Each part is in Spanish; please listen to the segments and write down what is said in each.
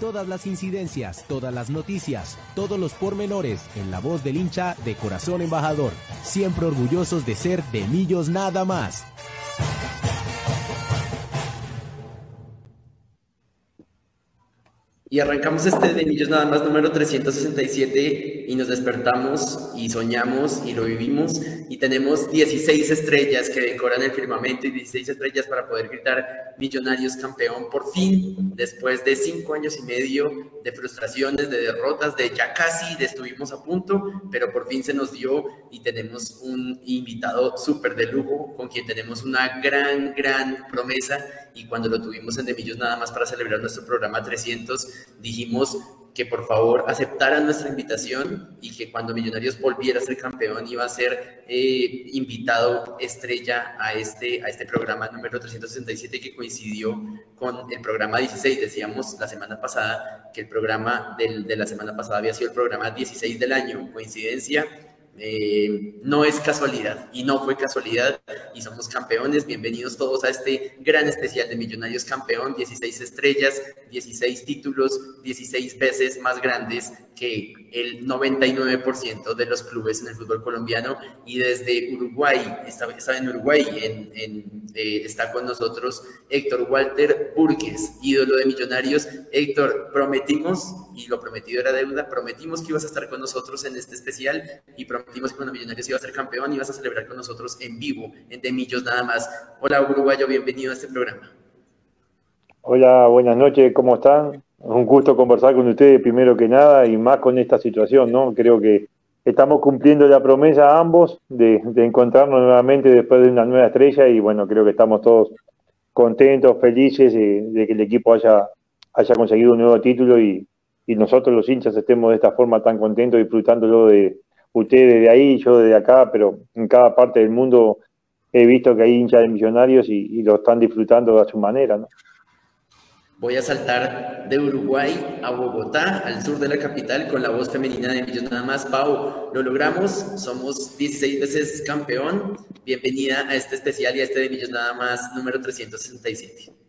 Todas las incidencias, todas las noticias, todos los pormenores en la voz del hincha de Corazón Embajador. Siempre orgullosos de ser de Millos nada más. Y arrancamos este de Millos nada más número 367 y nos despertamos y soñamos y lo vivimos. Y tenemos 16 estrellas que decoran el firmamento y 16 estrellas para poder gritar Millonarios campeón por fin, después de cinco años y medio de frustraciones, de derrotas, de ya casi de estuvimos a punto, pero por fin se nos dio y tenemos un invitado súper de lujo con quien tenemos una gran, gran promesa. Y cuando lo tuvimos en De Millos nada más para celebrar nuestro programa 300, dijimos que por favor aceptaran nuestra invitación y que cuando Millonarios volviera a ser campeón iba a ser eh, invitado estrella a este, a este programa número 367 que coincidió con el programa 16. Decíamos la semana pasada que el programa de la semana pasada había sido el programa 16 del año. Coincidencia, eh, no es casualidad y no fue casualidad y somos campeones. Bienvenidos todos a este gran especial de Millonarios Campeón, 16 estrellas, 16 títulos, 16 veces más grandes que el 99% de los clubes en el fútbol colombiano y desde Uruguay, está, en Uruguay, en, eh, está con nosotros Héctor Walter Burgues, ídolo de Millonarios. Héctor, prometimos, y lo prometido era deuda, prometimos que ibas a estar con nosotros en este especial y prometimos que cuando Millonarios iba a ser campeón ibas a celebrar con nosotros en vivo, en De Millos nada más. Hola Uruguayo, bienvenido a este programa. Hola, buenas noches, ¿cómo están? un gusto conversar con ustedes primero que nada y más con esta situación, ¿no? Creo que estamos cumpliendo la promesa ambos de, encontrarnos nuevamente después de una nueva estrella y bueno, creo que estamos todos contentos, felices de, que el equipo haya, haya conseguido un nuevo título y, nosotros los hinchas estemos de esta forma tan contentos disfrutándolo de ustedes de ahí, yo de acá, pero en cada parte del mundo he visto que hay hinchas de millonarios y, y lo están disfrutando a su manera, ¿no? Voy a saltar de Uruguay a Bogotá, al sur de la capital, con la voz femenina de Millos nada más. Pau, lo logramos, somos 16 veces campeón. Bienvenida a este especial y a este de Millos nada más número 367.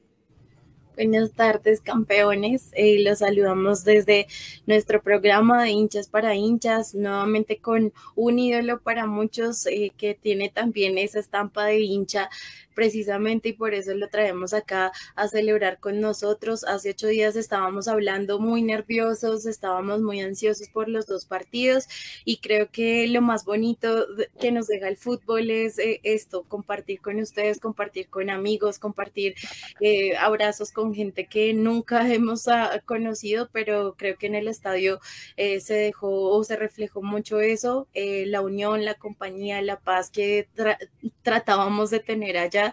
Buenas tardes, campeones. Eh, los saludamos desde nuestro programa de hinchas para hinchas, nuevamente con un ídolo para muchos eh, que tiene también esa estampa de hincha precisamente y por eso lo traemos acá a celebrar con nosotros. Hace ocho días estábamos hablando muy nerviosos, estábamos muy ansiosos por los dos partidos y creo que lo más bonito que nos deja el fútbol es eh, esto, compartir con ustedes, compartir con amigos, compartir eh, abrazos con gente que nunca hemos ah, conocido, pero creo que en el estadio eh, se dejó o se reflejó mucho eso, la unión, la compañía, la paz que tratábamos de tener allá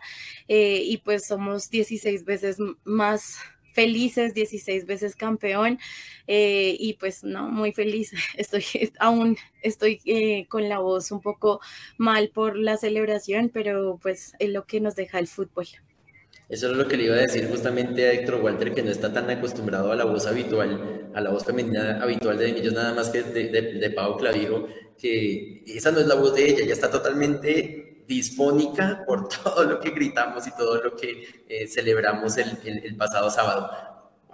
eh, y pues somos 16 veces más felices, 16 veces campeón eh, y pues no, muy feliz. Estoy aún, estoy eh, con la voz un poco mal por la celebración, pero pues es lo que nos deja el fútbol. Eso es lo que le iba a decir justamente a Héctor Walter, que no está tan acostumbrado a la voz habitual, a la voz femenina habitual de ellos, nada más que de, de, de Pau Clavijo, que esa no es la voz de ella, ya está totalmente disfónica por todo lo que gritamos y todo lo que eh, celebramos el, pasado sábado.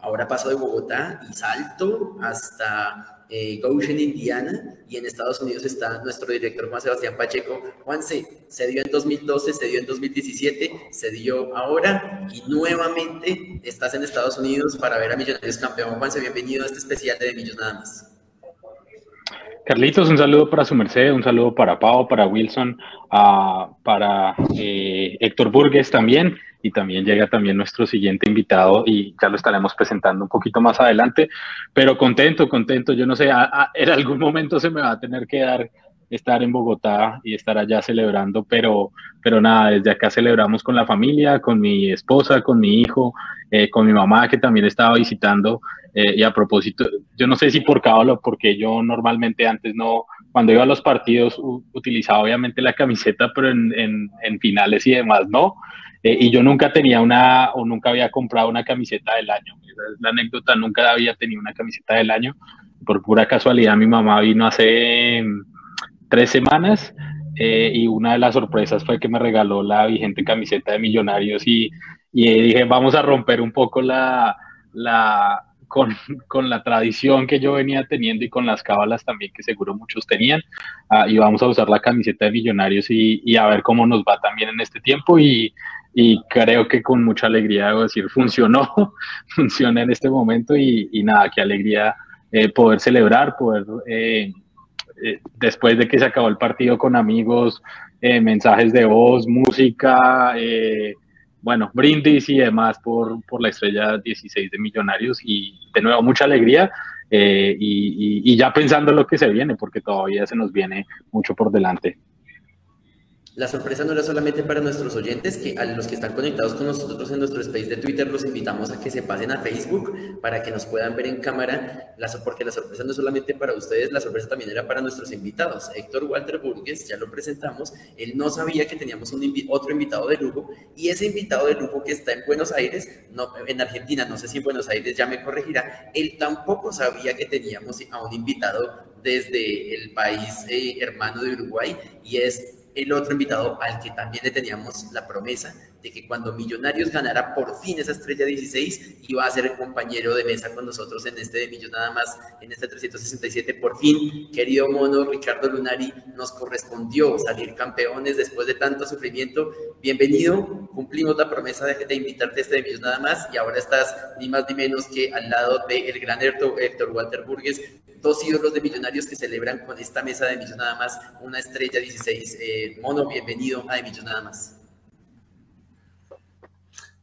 Ahora paso de Bogotá y salto hasta eh, Goshen, Indiana, y en Estados Unidos está nuestro director Juan Sebastián Pacheco. Juanse, se dio en 2012, se dio en 2017, se dio ahora y nuevamente estás en Estados Unidos para ver a Millonarios campeón. Juanse, bienvenido a este especial de Millos Nada más. Carlitos, un saludo para su merced, un saludo para Pau, para Wilson, para eh, Héctor Burgues también, y también llega también nuestro siguiente invitado y ya lo estaremos presentando un poquito más adelante, pero contento, contento, yo no sé, en algún momento se me va a tener que dar estar en Bogotá y estar allá celebrando, pero, pero nada, desde acá celebramos con la familia, con mi esposa, con mi hijo, eh, con mi mamá que también estaba visitando. Eh, y a propósito, yo no sé si por o porque yo normalmente antes no, cuando iba a los partidos utilizaba obviamente la camiseta, pero en, en, finales y demás no. Eh, y yo nunca tenía una, o nunca había comprado una camiseta del año. Esa es la anécdota, nunca había tenido una camiseta del año. Por pura casualidad, mi mamá vino hace tres semanas eh, y una de las sorpresas fue que me regaló la vigente camiseta de Millonarios y, y dije, vamos a romper un poco la, la con, con, la tradición que yo venía teniendo y con las cábalas también que seguro muchos tenían. Ah, y vamos a usar la camiseta de Millonarios y, y, a ver cómo nos va también en este tiempo. Y, y creo que con mucha alegría, debo decir, funcionó, funciona en este momento y, y nada, qué alegría eh, poder celebrar, poder, eh, eh, después de que se acabó el partido con amigos, mensajes de voz, música, bueno, brindis y demás por, por la estrella 16 de Millonarios y de nuevo mucha alegría eh, y, y, ya pensando en lo que se viene, porque todavía se nos viene mucho por delante. La sorpresa no era solamente para nuestros oyentes, que a los que están conectados con nosotros en nuestro space de Twitter los invitamos a que se pasen a Facebook para que nos puedan ver en cámara, porque la sorpresa no es solamente para ustedes, la sorpresa también era para nuestros invitados. Héctor Walter Burgues, ya lo presentamos, él no sabía que teníamos un otro invitado de lujo y ese invitado de lujo que está en Buenos Aires, no, en Argentina, no sé si en Buenos Aires ya me corregirá, él tampoco sabía que teníamos a un invitado desde el país eh, hermano de Uruguay y es el otro invitado al que también le teníamos la promesa de que cuando Millonarios ganara por fin esa estrella 16, iba a ser el compañero de mesa con nosotros en este de Millón nada más, en este 367. Por fin, querido mono, Ricardo Lunari, nos correspondió salir campeones después de tanto sufrimiento. Bienvenido, cumplimos la promesa de, de invitarte a este de Millón nada más y ahora estás ni más ni menos que al lado del el gran Héctor Walter Burgues, dos ídolos de millonarios que celebran con esta mesa de Millón Nada Más una estrella 16. Eh, Mono, bienvenido a de Millón Nada Más.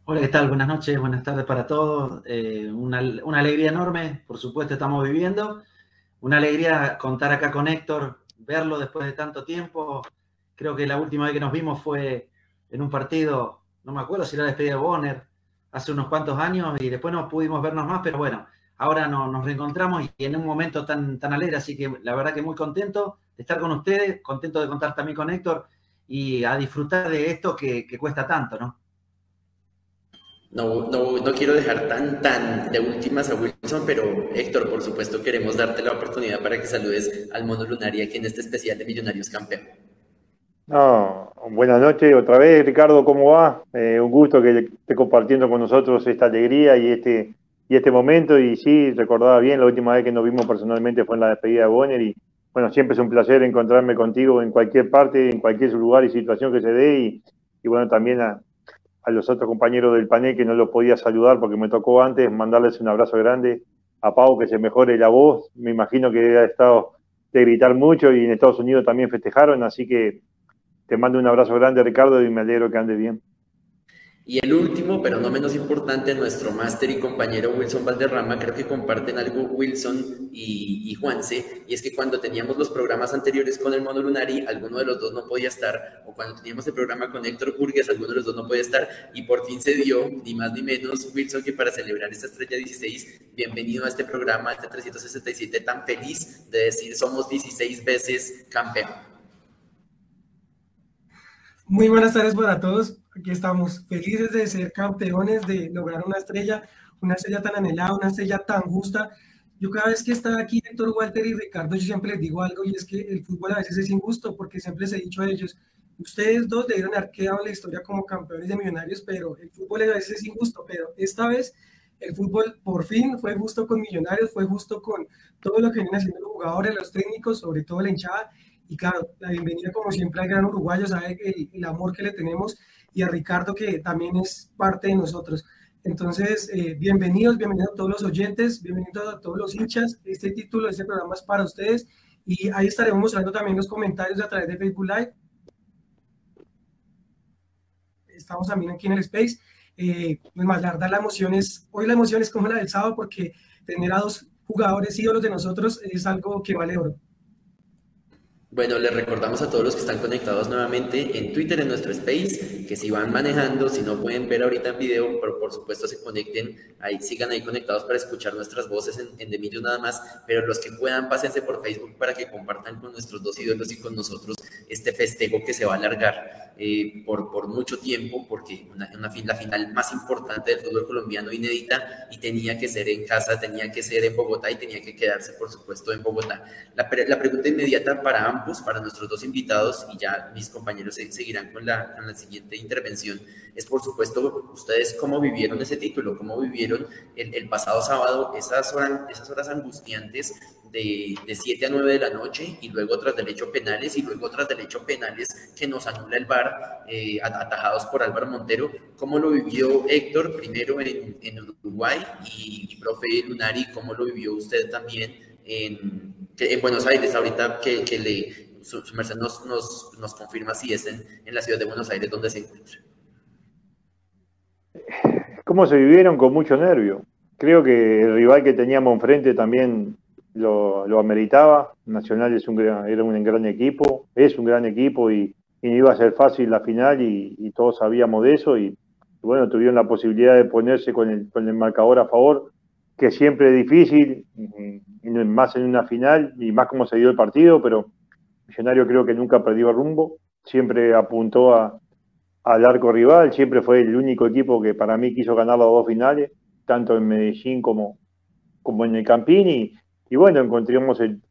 Hola, ¿qué tal? Buenas noches, buenas tardes para todos. Eh, una, alegría enorme, por supuesto, estamos viviendo. Una alegría contar acá con Héctor, verlo después de tanto tiempo. Creo que la última vez que nos vimos fue en un partido, no me acuerdo si era la despedida de Bonner, hace unos cuantos años, y después no pudimos vernos más, pero bueno, ahora nos reencontramos y en un momento tan, tan alegre, así que la verdad que muy contento de estar con ustedes, contento de contar también con Héctor y a disfrutar de esto que, cuesta tanto, ¿no? No, no, no quiero dejar tan, tan de últimas a Wilson, pero Héctor, por supuesto, queremos darte la oportunidad para que saludes al Mono Lunar y aquí en este especial de Millonarios Campeón. No, buenas noches otra vez, Ricardo, ¿cómo va? Eh, un gusto que esté compartiendo con nosotros esta alegría y este y este momento. Y sí, recordaba bien, la última vez que nos vimos personalmente fue en la despedida de Bonner. Y bueno, siempre es un placer encontrarme contigo en cualquier parte, en cualquier lugar y situación que se dé. Y, y bueno, también a, a, los otros compañeros del panel que no los podía saludar porque me tocó antes, mandarles un abrazo grande. A Pau, que se mejore la voz. Me imagino que ha estado de gritar mucho y en Estados Unidos también festejaron. Así que te mando un abrazo grande, Ricardo, y me alegro que ande bien. Y el último, pero no menos importante, nuestro máster y compañero Wilson Valderrama, creo que comparten algo Wilson y, y, Juanse, y es que cuando teníamos los programas anteriores con el Mono Lunari, alguno de los dos no podía estar, o cuando teníamos el programa con Héctor Burgues, alguno de los dos no podía estar, y por fin se dio, ni más ni menos, Wilson, que para celebrar esta estrella 16, bienvenido a este programa, este 367, tan feliz de decir somos 16 veces campeón. Muy buenas tardes para todos Aquí estamos felices de ser campeones, de lograr una estrella, una estrella tan anhelada, una estrella tan justa. Yo cada vez que está aquí Héctor Walter y Ricardo, yo siempre les digo algo y es que el fútbol a veces es injusto porque siempre les he dicho a ellos, ustedes dos debieron haber quedado la historia como campeones de millonarios, pero el fútbol a veces es injusto, pero esta vez el fútbol por fin fue justo con millonarios, fue justo con todo lo que vienen haciendo los jugadores, los técnicos, sobre todo la hinchada. Y claro, la bienvenida como siempre al gran uruguayo, sabe el, amor que le tenemos y a Ricardo, que también es parte de nosotros. Entonces, eh, bienvenidos, bienvenidos a todos los oyentes, bienvenidos a todos los hinchas. Este título, este programa es para ustedes y ahí estaremos mostrando también los comentarios a través de Facebook Live. Estamos también aquí en el Space. Eh, pues más, la emoción es, hoy la emoción es como la del sábado porque tener a dos jugadores ídolos de nosotros es algo que vale oro. Bueno, les recordamos a todos los que están conectados nuevamente en Twitter, en nuestro space, que si van manejando, si no pueden ver ahorita en video, pero por supuesto se conecten, ahí sigan ahí conectados para escuchar nuestras voces en, en The nada más, pero los que puedan, pásense por Facebook para que compartan con nuestros dos ídolos y con nosotros este festejo que se va a alargar eh, por, por mucho tiempo, porque una, una, la final más importante del fútbol colombiano inédita y tenía que ser en casa, tenía que ser en Bogotá y tenía que quedarse, por supuesto, en Bogotá. La, la pregunta inmediata para ambos para nuestros dos invitados, y ya mis compañeros seguirán con la, con la siguiente intervención, es por supuesto ustedes cómo vivieron ese título, cómo vivieron el, el pasado sábado esas horas, esas horas angustiantes de, de 7 a 9 de la noche y luego tras del hecho penales y luego tras del hecho penales que nos anula el VAR, eh, atajados por Álvaro Montero. ¿Cómo lo vivió Héctor primero en, en Uruguay y, y, profe Lunari, cómo lo vivió usted también en, en Buenos Aires ahorita que, que le, su, su, merced nos, nos, confirma si es en, la ciudad de Buenos Aires donde se encuentra? ¿Cómo se vivieron con mucho nervio? Creo que el rival que teníamos enfrente también lo, ameritaba. Nacional es un era un gran equipo, es un gran equipo y, y iba a ser fácil la final y, y todos sabíamos de eso y, bueno, tuvieron la posibilidad de ponerse con el, con el marcador a favor, que siempre es difícil, más en una final y más como se dio el partido, pero Millonario creo que nunca perdió el rumbo, siempre apuntó a, al arco rival, siempre fue el único equipo que para mí quiso ganar las dos finales, tanto en Medellín como, como en el Campín y bueno, encontramos el,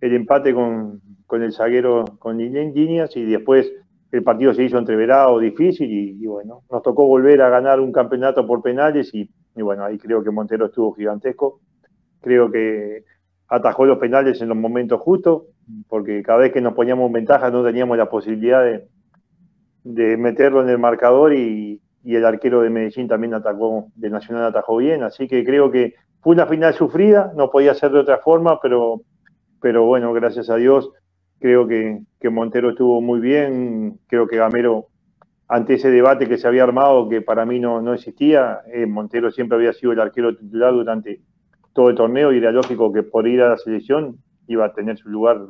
el empate con, con, el zaguero, con Líneas, y después el partido se hizo entreverado, difícil, y, y, bueno, nos tocó volver a ganar un campeonato por penales, y, y, bueno, ahí creo que Montero estuvo gigantesco. Creo que atajó los penales en los momentos justos, porque cada vez que nos poníamos en ventaja no teníamos la posibilidad de, de meterlo en el marcador, y, y el arquero de Medellín también atacó, de Nacional atajó bien, así que creo que fue una final sufrida, no podía ser de otra forma, pero, pero bueno, gracias a Dios, creo que, que, Montero estuvo muy bien, creo que Gamero, ante ese debate que se había armado, que para mí no, no existía, eh, Montero siempre había sido el arquero titular durante todo el torneo y era lógico que por ir a la selección iba a tener su lugar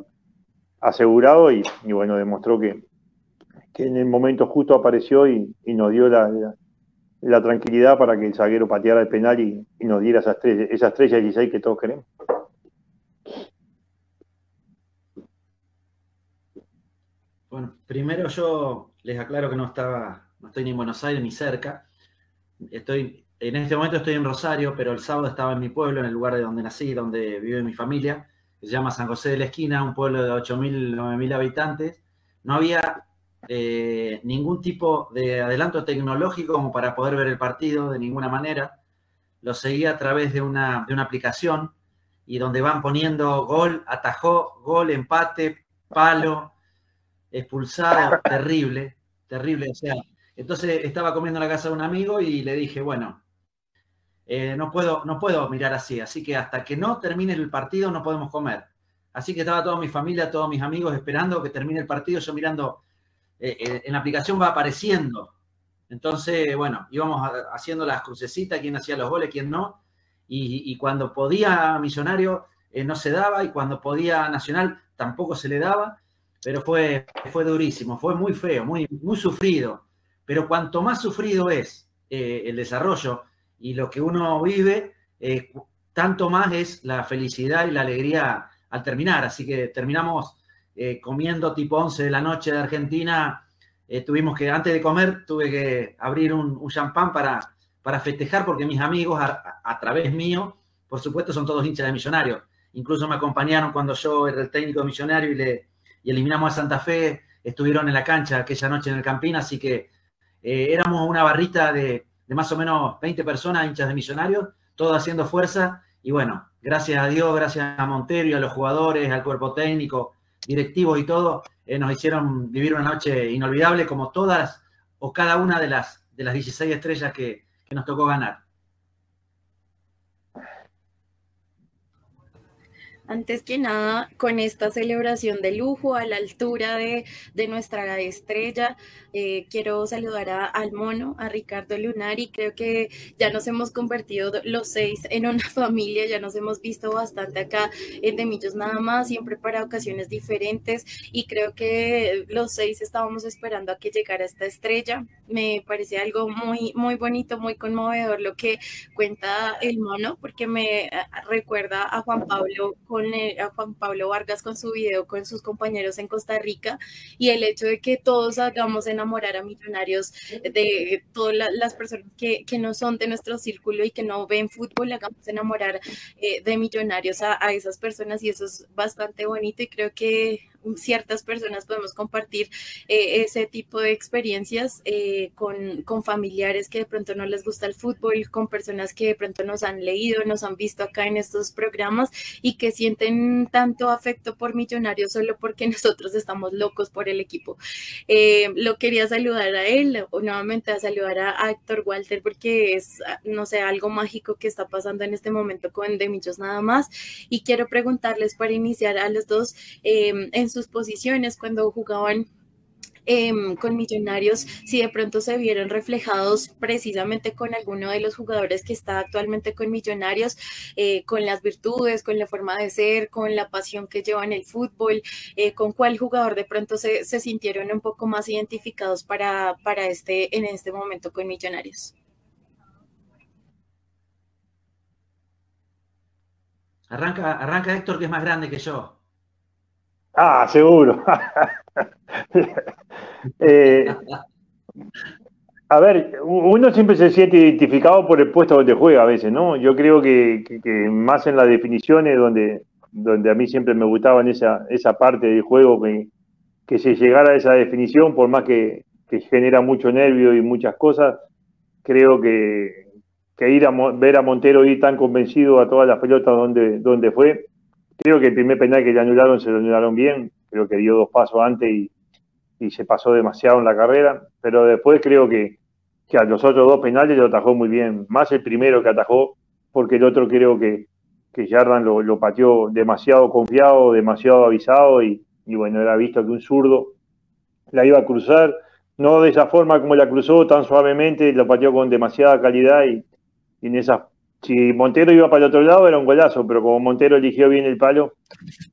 asegurado y, bueno, demostró que, en el momento justo apareció y, nos dio la, tranquilidad para que el zaguero pateara el penal y, y nos diera esa estrella, esa estrella 16 que todos queremos. Bueno, primero yo les aclaro que no estaba, no estoy ni en Buenos Aires ni cerca. Estoy, en este momento estoy en Rosario, pero el sábado estaba en mi pueblo, en el lugar de donde nací, donde vive mi familia, que se llama San José de la Esquina, un pueblo de 8.000, 9.000 habitantes. No había eh, ningún tipo de adelanto tecnológico como para poder ver el partido de ninguna manera. Lo seguía a través de una, de una aplicación y donde van poniendo gol, atajó, gol, empate, palo, expulsado, terrible, terrible. O sea, entonces estaba comiendo en la casa de un amigo y le dije, bueno, eh, no, puedo, no puedo mirar así, así que hasta que no termine el partido no podemos comer. Así que estaba toda mi familia, todos mis amigos esperando que termine el partido, yo mirando eh, eh, en la aplicación va apareciendo. Entonces, bueno, íbamos haciendo las crucecitas, quién hacía los goles, quién no. Y, y cuando podía Millonario no se daba y cuando podía Nacional tampoco se le daba. Pero fue, fue durísimo, fue muy feo, muy, muy sufrido. Pero cuanto más sufrido es eh, el desarrollo y lo que uno vive, eh, tanto más es la felicidad y la alegría al terminar. Así que terminamos eh, comiendo tipo 11 de la noche de Argentina, tuvimos que, antes de comer, tuve que abrir un, un champán para, para festejar porque mis amigos, a, a, través mío, por supuesto, son todos hinchas de Millonarios. Incluso me acompañaron cuando yo era el técnico de Millonario y, le, y eliminamos a Santa Fe, estuvieron en la cancha aquella noche en el Campín, así que eh, éramos una barrita de, de, más o menos 20 personas hinchas de Millonarios, todos haciendo fuerza. Y bueno, gracias a Dios, gracias a Montero y a los jugadores, al cuerpo técnico, directivos y todo, eh, nos hicieron vivir una noche inolvidable como todas o cada una de las, de las 16 estrellas que, que nos tocó ganar. Antes que nada, con esta celebración de lujo a la altura de, de nuestra estrella, eh, quiero saludar a, al mono, a Ricardo Lunari. Creo que ya nos hemos convertido los seis en una familia, ya nos hemos visto bastante acá en Demillos nada más, siempre para ocasiones diferentes. Y creo que los seis estábamos esperando a que llegara esta estrella. Me parece algo muy, muy bonito, muy conmovedor lo que cuenta el mono, porque me eh, recuerda a Juan Pablo con a Juan Pablo Vargas con su video con sus compañeros en Costa Rica y el hecho de que todos hagamos enamorar a millonarios de todas las personas que, que no son de nuestro círculo y que no ven fútbol, hagamos enamorar eh, de millonarios a, a, esas personas y eso es bastante bonito y creo que ciertas personas podemos compartir eh, ese tipo de experiencias eh, con, con, familiares que de pronto no les gusta el fútbol, con personas que de pronto nos han leído, nos han visto acá en estos programas y que sienten tanto afecto por Millonarios solo porque nosotros estamos locos por el equipo. Eh, lo quería saludar a él, o nuevamente a saludar a, Héctor Walter porque es, no sé, algo mágico que está pasando en este momento con De Millos nada más. Y quiero preguntarles para iniciar a los dos en sus posiciones cuando jugaban em, con Millonarios, si de pronto se vieron reflejados precisamente con alguno de los jugadores que está actualmente con Millonarios, eh, con las virtudes, con la forma de ser, con la pasión que llevan el fútbol, eh, con cuál jugador de pronto se, sintieron un poco más identificados para, para este, en este momento con Millonarios. Arranca, arranca Héctor, que es más grande que yo. Ah, seguro. Eh, a ver, uno siempre se siente identificado por el puesto donde juega a veces, ¿no? Yo creo que, más en las definiciones donde, donde a mí siempre me gustaba esa, esa parte del juego que, que se llegara a esa definición, por más que, genera mucho nervio y muchas cosas, creo que, que ir a ver a Montero ir tan convencido a todas las pelotas donde, donde fue, Creo que el primer penal que le anularon se lo anularon bien, creo que dio dos pasos antes y, se pasó demasiado en la carrera, pero después creo que, a los otros dos penales lo atajó muy bien, más el primero que atajó, porque el otro creo que, que Jardan lo, pateó demasiado confiado, demasiado avisado y, y bueno, era visto que un zurdo la iba a cruzar, no de esa forma como la cruzó, tan suavemente, lo pateó con demasiada calidad y, y en esa si Montero iba para el otro lado era un golazo, pero como Montero eligió bien el palo,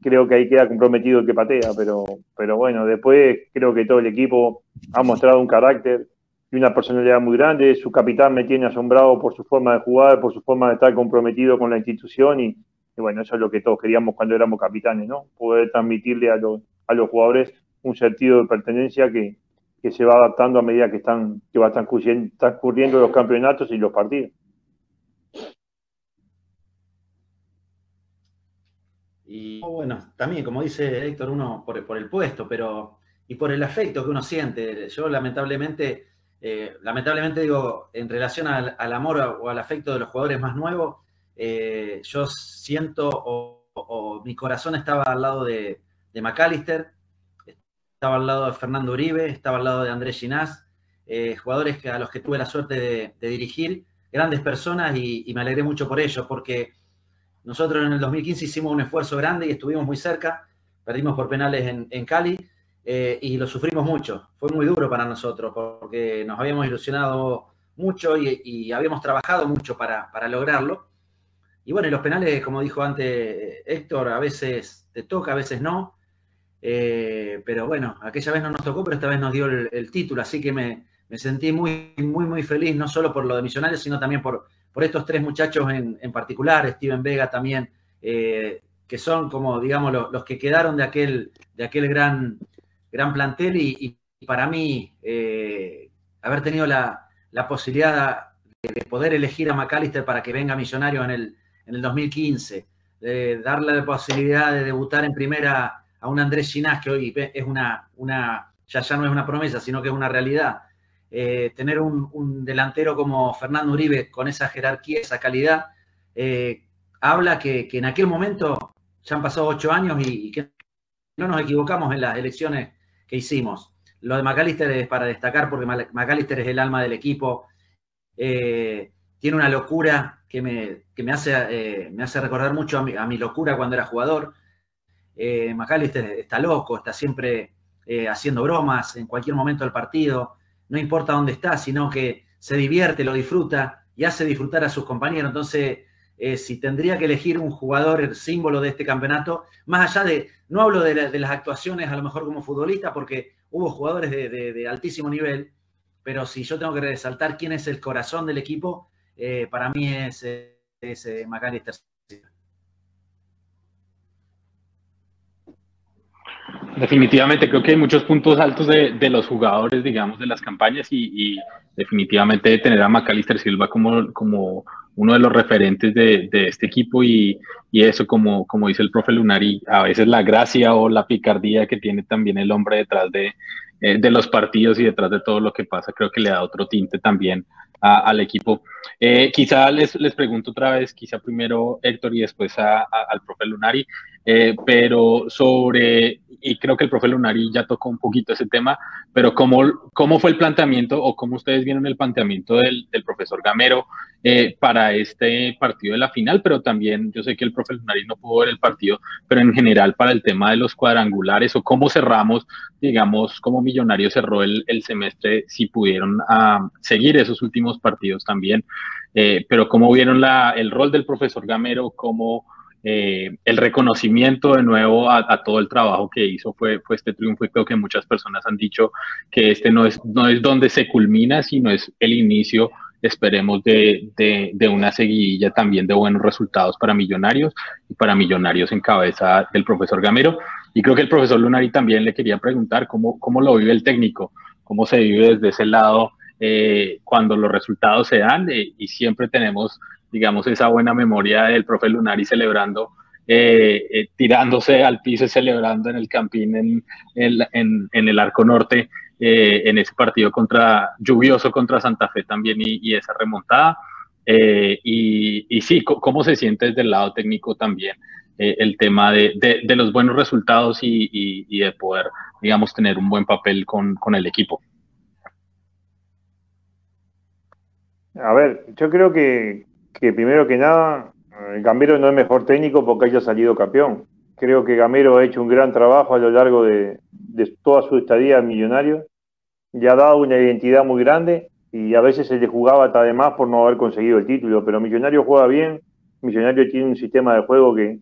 creo que ahí queda comprometido el que patea. Pero, pero bueno, después creo que todo el equipo ha mostrado un carácter y una personalidad muy grande. Su capitán me tiene asombrado por su forma de jugar, por su forma de estar comprometido con la institución y, bueno, eso es lo que todos queríamos cuando éramos capitanes, ¿no? Poder transmitirle a los, a los jugadores un sentido de pertenencia que, que se va adaptando a medida que están que va transcurriendo los campeonatos y los partidos. Y bueno, también, como dice Héctor, uno por, el puesto, pero y por el afecto que uno siente. Yo lamentablemente, eh, lamentablemente digo, en relación al, amor o al afecto de los jugadores más nuevos, eh, yo siento o, mi corazón estaba al lado de, de, McAllister, estaba al lado de Fernando Uribe, estaba al lado de Andrés Ginás, eh, jugadores que, a los que tuve la suerte de, dirigir, grandes personas y, y me alegré mucho por ellos, porque nosotros en el 2015 hicimos un esfuerzo grande y estuvimos muy cerca, perdimos por penales en, Cali eh, y lo sufrimos mucho. Fue muy duro para nosotros porque nos habíamos ilusionado mucho y, habíamos trabajado mucho para, lograrlo. Y bueno, y los penales, como dijo antes Héctor, a veces te toca, a veces no. Eh, pero bueno, aquella vez no nos tocó, pero esta vez nos dio el, título, así que me, me, sentí muy, muy, muy feliz, no solo por lo de Millonarios, sino también por, por estos tres muchachos en, particular, Steven Vega también, eh, que son como, digamos, los, que quedaron de aquel, de aquel gran, gran plantel y, para mí eh, haber tenido la, posibilidad de, poder elegir a McAllister para que venga millonario en el, en el 2015, de darle la posibilidad de debutar en primera a un Andrés Ginás, que hoy es una, una ya, ya no es una promesa, sino que es una realidad, eh, tener un, delantero como Fernando Uribe con esa jerarquía, esa calidad, eh, habla que, en aquel momento ya han pasado ocho años y, que no nos equivocamos en las elecciones que hicimos. Lo de McAllister es para destacar porque McAllister es el alma del equipo. Eh, tiene una locura que me, me, hace, me hace recordar mucho a mi, locura cuando era jugador. McAllister está loco, está siempre haciendo bromas en cualquier momento del partido no importa dónde está, sino que se divierte, lo disfruta y hace disfrutar a sus compañeros. Entonces, eh, si tendría que elegir un jugador el símbolo de este campeonato, más allá de, no hablo de, las actuaciones a lo mejor como futbolista, porque hubo jugadores de, altísimo nivel, pero si yo tengo que resaltar quién es el corazón del equipo, eh, para mí es, es eh, Macalister Definitivamente, creo que hay muchos puntos altos de, los jugadores, digamos, de las campañas y, definitivamente tener a Macalister Silva como, como uno de los referentes de, este equipo y, eso, como, como dice el profe Lunari, a veces la gracia o la picardía que tiene también el hombre detrás de, eh, de los partidos y detrás de todo lo que pasa, creo que le da otro tinte también al equipo. Eh, quizá les, les pregunto otra vez, quizá primero Héctor y después al profe Lunari, eh, pero sobre, y creo que el profe Lunari ya tocó un poquito ese tema, pero ¿cómo, cómo fue el planteamiento o cómo ustedes vieron el planteamiento del profesor Gamero eh, para este partido de la final, pero también yo sé que el profe Lunari no pudo ver el partido, pero en general para el tema de los cuadrangulares o cómo cerramos, digamos, cómo Millonario cerró el, el semestre, si pudieron uh, seguir esos últimos partidos también, eh, pero cómo vieron la, el rol del profesor Gamero, cómo eh, el reconocimiento de nuevo a, todo el trabajo que hizo fue, fue este triunfo y creo que muchas personas han dicho que este no es, no es donde se culmina, sino es el inicio, esperemos, de, de, una seguidilla también de buenos resultados para Millonarios y para Millonarios en cabeza del profesor Gamero. Y creo que el profesor Lunari también le quería preguntar cómo, cómo lo vive el técnico, cómo se vive desde ese lado eh, cuando los resultados se dan eh, y siempre tenemos digamos, esa buena memoria del profe Lunari celebrando, eh, eh, tirándose al piso y celebrando en el Campín, en, en, en el Arco Norte, eh, en ese partido contra lluvioso contra Santa Fe también y, esa remontada. y, y, sí, cómo se siente desde el lado técnico también el tema de, de, los buenos resultados y, y, de poder, digamos, tener un buen papel con, con el equipo. A ver, yo creo que, que primero que nada, eh, Gamero no es mejor técnico porque haya salido campeón. Creo que Gamero ha hecho un gran trabajo a lo largo de, toda su estadía millonario y ha dado una identidad muy grande y a veces se le jugaba hasta de más por no haber conseguido el título, pero Millonario juega bien, Millonario tiene un sistema de juego que,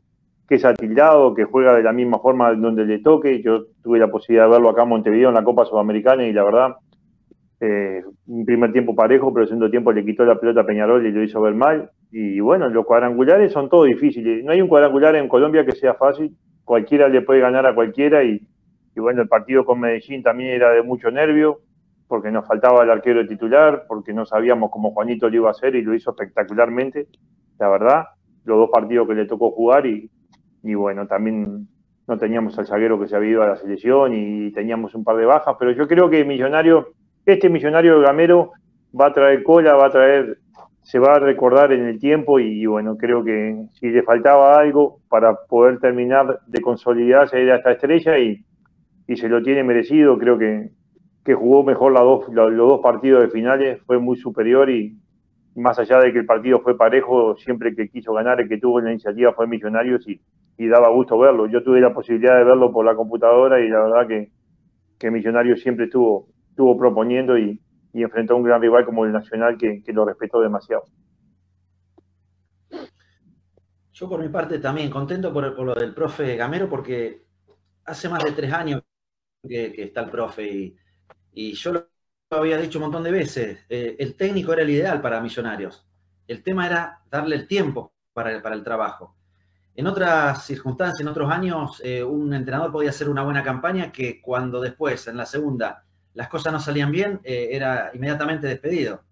que es atildado, que juega de la misma forma donde le toque. Yo tuve la posibilidad de verlo acá en Montevideo en la Copa Sudamericana y la verdad eh, un primer tiempo parejo, pero el segundo tiempo le quitó la pelota a Peñarol y lo hizo ver mal. Y bueno, los cuadrangulares son todos difíciles. No hay un cuadrangular en Colombia que sea fácil. Cualquiera le puede ganar a cualquiera. Y, bueno, el partido con Medellín también era de mucho nervio, porque nos faltaba el arquero titular, porque no sabíamos cómo Juanito lo iba a hacer y lo hizo espectacularmente, la verdad. Los dos partidos que le tocó jugar y, y bueno, también no teníamos al zaguero que se había ido a la selección y teníamos un par de bajas, pero yo creo que Millonario este millonario Gamero va a traer cola, va a traer, se va a recordar en el tiempo y, bueno, creo que si le faltaba algo para poder terminar de consolidarse era esta estrella y, se lo tiene merecido, creo que, jugó mejor dos, los, dos partidos de finales, fue muy superior y más allá de que el partido fue parejo, siempre que quiso ganar, el que tuvo la iniciativa fue Millonarios y, y daba gusto verlo. Yo tuve la posibilidad de verlo por la computadora y la verdad que, que Millonarios siempre estuvo estuvo proponiendo y, enfrentó a un gran rival como el Nacional que, lo respetó demasiado. Yo por mi parte también contento por, lo del profe Gamero porque hace más de tres años que, está el profe y, yo lo había dicho un montón de veces, eh, el técnico era el ideal para Millonarios. El tema era darle el tiempo para el, para el trabajo. En otras circunstancias, en otros años, eh, un entrenador podía hacer una buena campaña que cuando después, en la segunda, las cosas no salían bien, eh, era inmediatamente despedido.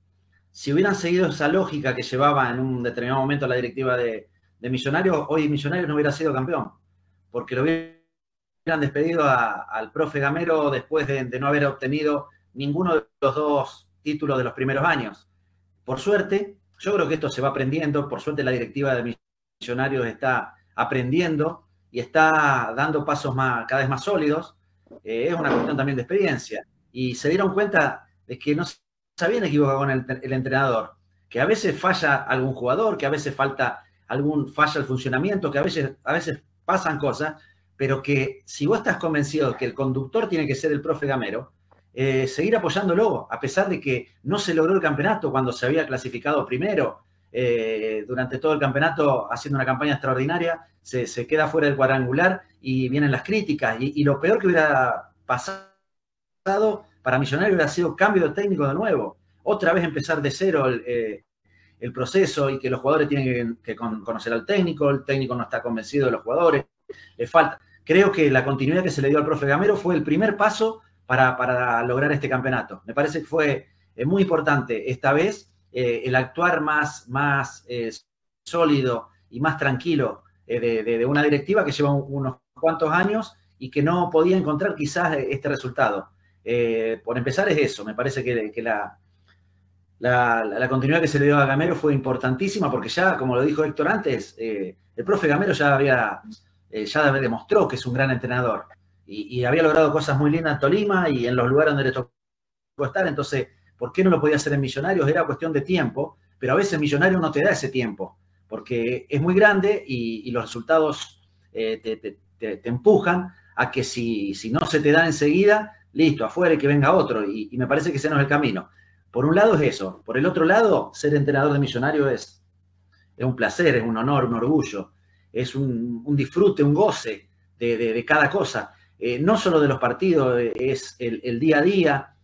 Si hubieran seguido esa lógica que llevaba en un determinado momento la directiva de, Millonarios, hoy Millonarios no hubiera sido campeón, porque lo hubieran despedido al profe Gamero después de, no haber obtenido ninguno de los dos títulos de los primeros años. Por suerte, yo creo que esto se va aprendiendo, por suerte la directiva de Millonarios está aprendiendo y está dando pasos cada vez más sólidos. Eh, es una cuestión también de experiencia y se dieron cuenta de que no se habían equivocado con el, entrenador, que a veces falla algún jugador, que a veces falta algún falla el funcionamiento, que a veces, a veces pasan cosas, pero que si vos estás convencido que el conductor tiene que ser el profe Gamero, eh, seguir apoyándolo, a pesar de que no se logró el campeonato cuando se había clasificado primero, eh, durante todo el campeonato haciendo una campaña extraordinaria, se, queda fuera del cuadrangular y vienen las críticas. y, lo peor que hubiera pasado para Millonarios hubiera sido cambio de técnico de nuevo. Otra vez empezar de cero el, eh, proceso y que los jugadores tienen que, conocer al técnico, el técnico no está convencido de los jugadores, le falta. Creo que la continuidad que se le dio al profe Gamero fue el primer paso para, lograr este campeonato. Me parece que fue eh, muy importante esta vez el actuar más, más sólido y más tranquilo de, una directiva que lleva unos cuantos años y que no podía encontrar quizás este resultado. por empezar es eso, me parece que, la, la, continuidad que se le dio a Gamero fue importantísima porque ya, como lo dijo Héctor antes, el profe Gamero ya había, ya demostró que es un gran entrenador y, había logrado cosas muy lindas en Tolima y en los lugares donde le tocó estar. Entonces, ¿por qué no lo podía hacer en Millonarios? Era cuestión de tiempo, pero a veces Millonarios no te da ese tiempo, porque es muy grande y, los resultados eh, te, empujan a que si, si, no se te da enseguida, listo, afuera y que venga otro. Y, me parece que ese no es el camino. Por un lado es eso. Por el otro lado, ser entrenador de Millonarios es, es un placer, es un honor, un orgullo, es un, disfrute, un goce de cada cosa. Eh, no solo de los partidos, eh, es el, día a día,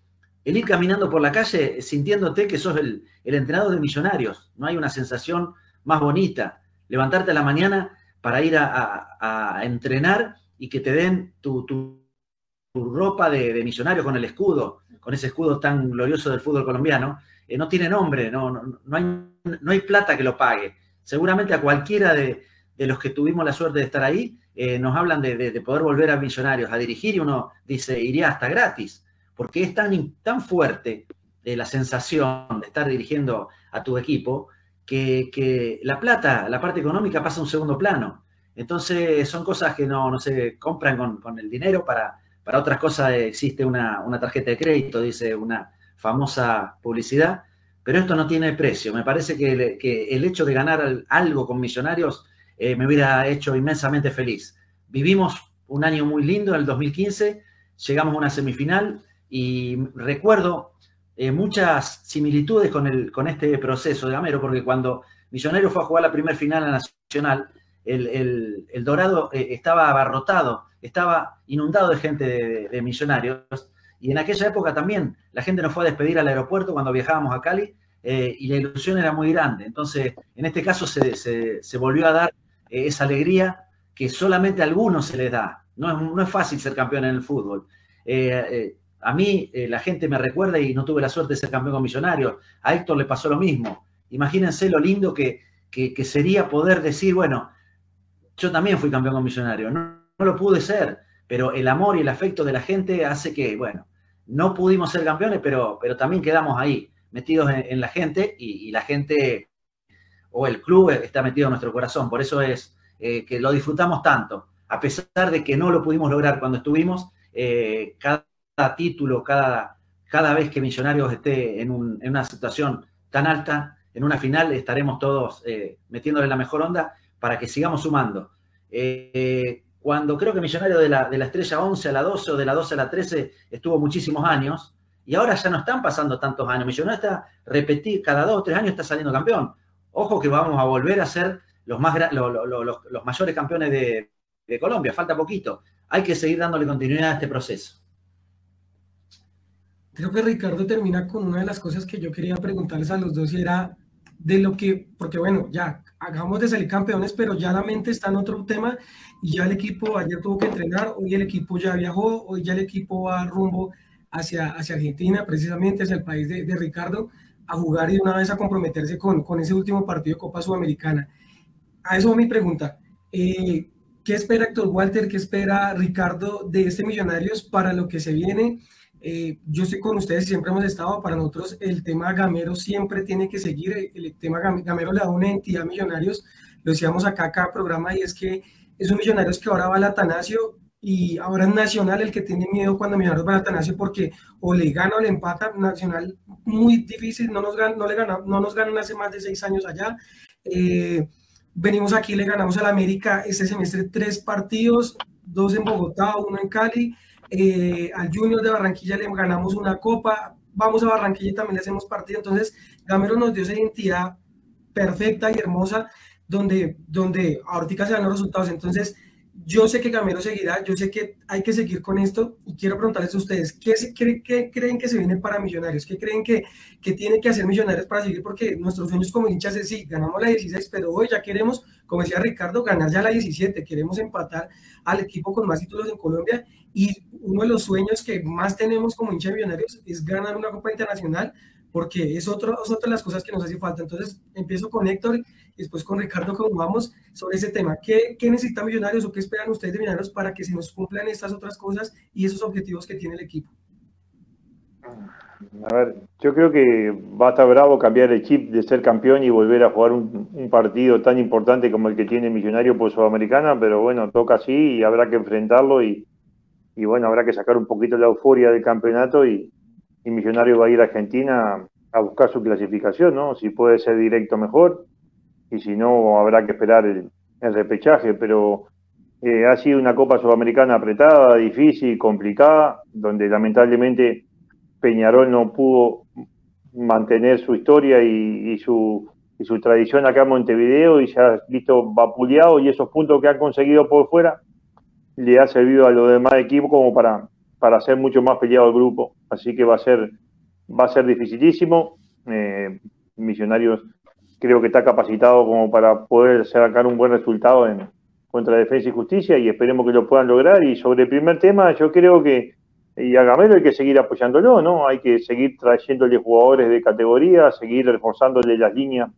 el ir caminando por la calle sintiéndote que sos el, entrenador de millonarios. No hay una sensación más bonita. Levantarte a la mañana para ir a, entrenar y que te den tu, ropa de, millonario con el escudo, con ese escudo tan glorioso del fútbol colombiano, eh, no tiene nombre, no, no, hay, no hay plata que lo pague. Seguramente a cualquiera de, de los que tuvimos la suerte de estar ahí, eh, nos hablan de, poder volver a Millonarios a dirigir y uno dice, iría hasta gratis, porque es tan, tan fuerte eh, la sensación de estar dirigiendo a tu equipo que, la plata, la parte económica pasa a un segundo plano. Entonces son cosas que no, se compran con, el dinero, para, para otras cosas existe una, tarjeta de crédito, dice una famosa publicidad, pero esto no tiene precio. Me parece que, que el hecho de ganar algo con Millonarios eh, me hubiera hecho inmensamente feliz. Vivimos un año muy lindo en el 2015, llegamos a una semifinal y recuerdo eh, muchas similitudes con, el, con este proceso de Gamero, porque cuando Millonario fue a jugar la primera final a Nacional, el, Dorado eh, estaba abarrotado, estaba inundado de gente de, Millonarios, y en aquella época también la gente nos fue a despedir al aeropuerto cuando viajábamos a Cali, y la ilusión era muy grande. Entonces, en este caso se, se volvió a dar eh, esa alegría que solamente a algunos se les da. No es, no es fácil ser campeón en el fútbol. Eh, eh, a mí la gente me recuerda y no tuve la suerte de ser campeón con Millonarios. A Héctor le pasó lo mismo. Imagínense lo lindo que, sería poder decir, bueno, yo también fui campeón con Millonarios. No, lo pude ser, pero el amor y el afecto de la gente hace que, bueno, no pudimos ser campeones, pero, pero también quedamos ahí, metidos en, la gente y, la gente o el club está metido en nuestro corazón. Por eso es eh, que lo disfrutamos tanto. A pesar de que no lo pudimos lograr cuando estuvimos, eh, cada título, cada, cada vez que Millonarios esté en, una situación tan alta, en una final, estaremos todos eh, metiéndole la mejor onda para que sigamos sumando. cuando creo que Millonario de la, de la estrella 11 a la 12 o de la 12 a la 13 estuvo muchísimos años, y ahora ya no están pasando tantos años. Millonario está repetir, cada dos o tres años está saliendo campeón. Ojo que vamos a volver a ser los, más, mayores campeones de, Colombia, falta poquito. Hay que seguir dándole continuidad a este proceso. Creo que Ricardo termina con una de las cosas que yo quería preguntarles a los dos y era de lo que, porque bueno, ya acabamos de salir campeones, pero ya la mente está en otro tema y ya el equipo ayer tuvo que entrenar, hoy el equipo ya viajó, hoy ya el equipo va rumbo hacia, hacia Argentina, precisamente hacia el país de Ricardo a jugar y de una vez a comprometerse con, con ese último partido de Copa Sudamericana. A eso va mi pregunta. Eh, ¿Qué espera Héctor Walter? ¿Qué espera Ricardo de este Millonarios para lo que se viene? Eh, yo sé con ustedes, siempre hemos estado, para nosotros el tema Gamero siempre tiene que seguir, el tema Gamero le da una entidad a Millonarios, lo decíamos acá cada programa, y es que es un Millonarios que ahora va al Atanasio y ahora es Nacional el que tiene miedo cuando Millonarios va a Atanasio porque o le gana o le empata, Nacional muy difícil, no nos, no le gana, no nos ganan hace más de seis años allá. Eh, venimos aquí, le ganamos al América este semestre tres partidos, dos en Bogotá, uno en Cali, eh, al Junior de Barranquilla le ganamos una copa, vamos a Barranquilla y también le hacemos partido, entonces Gamero nos dio esa identidad perfecta y hermosa donde, donde ahorita se dan los resultados, entonces yo sé que Gamero seguirá, yo sé que hay que seguir con esto y quiero preguntarles a ustedes, ¿qué, qué, creen que se viene para Millonarios? ¿Qué creen que, que tiene que hacer Millonarios para seguir? Porque nuestros sueños como hinchas es, sí, ganamos la 16, pero hoy ya queremos, como decía Ricardo, ganar ya la 17, queremos empatar al equipo con más títulos en Colombia y uno de los sueños que más tenemos como hincha de Millonarios es ganar una Copa Internacional porque es, otro, es otra de las cosas que nos hace falta. Entonces, empiezo con Héctor después con Ricardo, vamos sobre ese tema. ¿Qué, ¿Qué necesitan Millonarios o qué esperan ustedes de Millonarios para que se nos cumplan estas otras cosas y esos objetivos que tiene el equipo? A ver, yo creo que va a estar bravo cambiar el chip de ser campeón y volver a jugar un, partido tan importante como el que tiene Millonario por Sudamericana, pero bueno, toca así y habrá que enfrentarlo y, y bueno, habrá que sacar un poquito la euforia del campeonato y, y Millonario va a ir a Argentina a buscar su clasificación, ¿no? Si puede ser directo mejor y si no habrá que esperar el, repechaje, pero eh, ha sido una Copa Sudamericana apretada, difícil, complicada, donde lamentablemente Peñarol no pudo mantener su historia y, su, tradición acá en Montevideo y se ha visto vapuleado y esos puntos que han conseguido por fuera le ha servido a los demás equipos como para, para hacer mucho más peleado el grupo. Así que va a ser, va a ser dificilísimo. Eh, Misionarios creo que está capacitado como para poder sacar un buen resultado en, contra Defensa y Justicia y esperemos que lo puedan lograr. Y sobre el primer tema, yo creo que y a Gamero hay que seguir apoyándolo, ¿no? Hay que seguir trayéndole jugadores de categoría, seguir reforzándole las líneas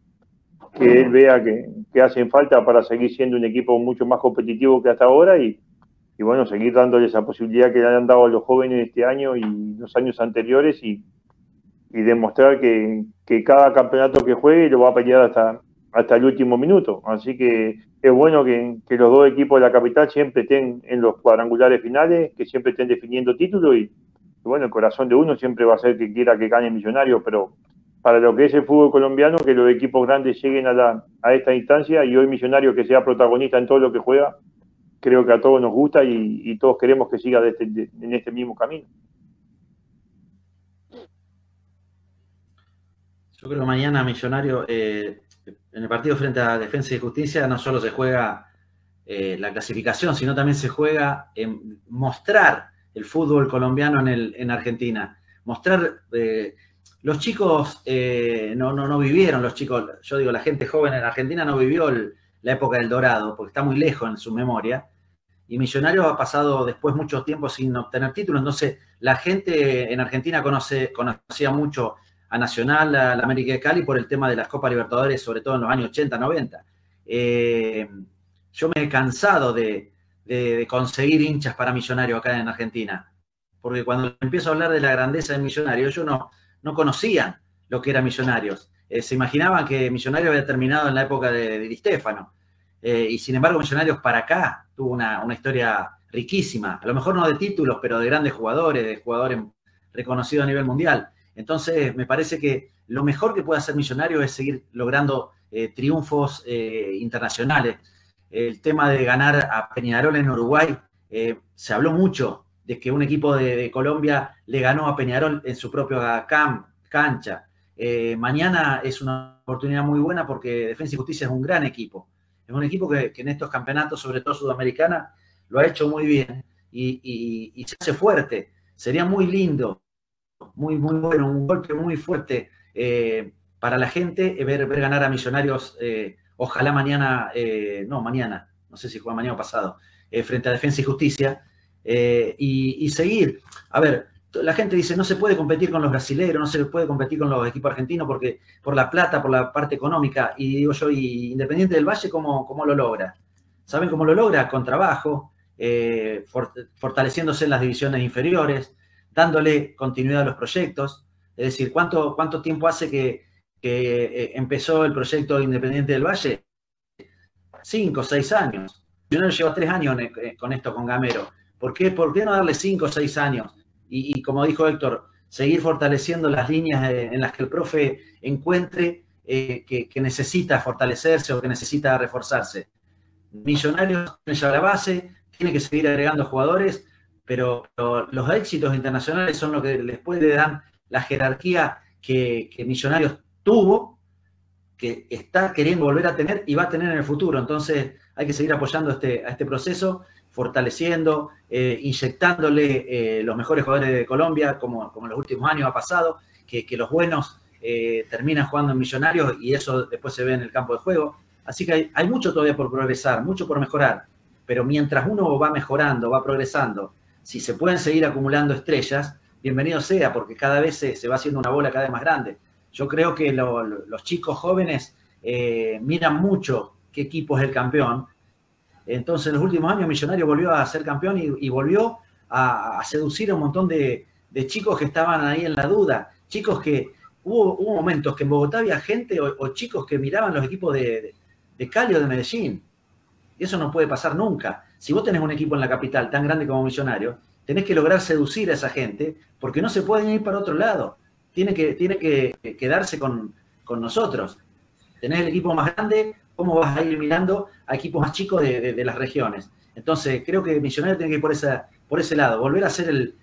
que él vea que, que, hacen falta para seguir siendo un equipo mucho más competitivo que hasta ahora y, y bueno, seguir dándole esa posibilidad que le han dado a los jóvenes este año y los años anteriores y, y demostrar que, cada campeonato que juegue lo va a pelear hasta, hasta el último minuto. Así que es bueno que, los dos equipos de la capital siempre estén en los cuadrangulares finales, que siempre estén definiendo títulos y, bueno, el corazón de uno siempre va a ser que quiera que gane Millonario, pero para lo que es el fútbol colombiano, que los equipos grandes lleguen a, la, a esta instancia y hoy Millonario que sea protagonista en todo lo que juega, creo que a todos nos gusta y, todos queremos que siga este, en este mismo camino. Yo creo que mañana Millonario eh, en el partido frente a Defensa y Justicia no solo se juega eh, la clasificación, sino también se juega en mostrar el fútbol colombiano en, el, en Argentina. Mostrar, eh, los chicos no, no, no, vivieron, los chicos, yo digo, la gente joven en Argentina no vivió la época del Dorado, porque está muy lejos en su memoria. Y Millonarios ha pasado después mucho tiempo sin obtener títulos, entonces la gente en Argentina conoce, conocía mucho a Nacional, a la América de Cali por el tema de las Copas Libertadores, sobre todo en los años 80, 90. Eh, yo me he cansado de, conseguir hinchas para Millonario acá en Argentina, porque cuando empiezo a hablar de la grandeza de Millonario, ellos no, no conocían lo que era Millonarios. Eh, se imaginaban que Millonario había terminado en la época de, Stefano. Eh, y sin embargo, Millonarios para acá tuvo una, historia riquísima. A lo mejor no de títulos, pero de grandes jugadores, de jugadores reconocidos a nivel mundial. Entonces, me parece que lo mejor que puede hacer Millonario es seguir logrando eh, triunfos eh, internacionales. El tema de ganar a Peñarol en Uruguay, eh, se habló mucho de que un equipo de, Colombia le ganó a Peñarol en su propia cancha. mañana es una oportunidad muy buena porque Defensa y Justicia es un gran equipo. Es un equipo que, en estos campeonatos, sobre todo Sudamericana, lo ha hecho muy bien y, y se hace fuerte. Sería muy lindo muy, muy bueno, un golpe muy fuerte eh, para la gente, eh, ver, ver ganar a Millonarios, eh, ojalá mañana, no, mañana, no sé si juega mañana o pasado, frente a Defensa y Justicia, y, seguir. A ver, la gente dice, no se puede competir con los brasileños, no se puede competir con los equipos argentinos porque por la plata, por la parte económica, y digo yo, Independiente del Valle, ¿cómo, cómo lo logra? ¿Saben cómo lo logra? Con trabajo, fortaleciéndose en las divisiones inferiores, dándole continuidad a los proyectos. Es decir, ¿cuánto, cuánto tiempo hace que, eh, empezó el proyecto Independiente del Valle? Cinco, seis años. Yo no llevo tres años eh, con esto, con Gamero. ¿Por qué, ¿Por qué no darle cinco o seis años? Y, como dijo Héctor, seguir fortaleciendo las líneas eh, en las que el profe encuentre que, necesita fortalecerse o que necesita reforzarse. Millonarios tiene ya la base, tiene que seguir agregando jugadores pero, los éxitos internacionales son lo que les puede dar la jerarquía que, Millonarios tuvo, que está queriendo volver a tener y va a tener en el futuro. Entonces hay que seguir apoyando este, a este proceso, fortaleciendo, eh, inyectándole eh, los mejores jugadores de Colombia, como, como en los últimos años ha pasado, que, los buenos eh, terminan jugando en Millonarios y eso después se ve en el campo de juego. Así que hay mucho todavía por progresar, mucho por mejorar, pero mientras uno va mejorando, va progresando, si se pueden seguir acumulando estrellas, bienvenido sea, porque cada vez se, va haciendo una bola cada vez más grande. Yo creo que los chicos jóvenes eh, miran mucho qué equipo es el campeón. Entonces, en los últimos años, Millonario volvió a ser campeón y, volvió a, seducir a un montón de, chicos que estaban ahí en la duda. Chicos que hubo, momentos que en Bogotá había gente o, chicos que miraban los equipos de, de Cali o de Medellín. Eso no puede pasar nunca. Si vos tenés un equipo en la capital tan grande como Millonario, tenés que lograr seducir a esa gente porque no se pueden ir para otro lado. Tiene que, tiene que quedarse con, nosotros. Tenés el equipo más grande, ¿cómo vas a ir mirando a equipos más chicos de, las regiones? Entonces, creo que Millonario tiene que ir por, por ese lado, volver a ser el,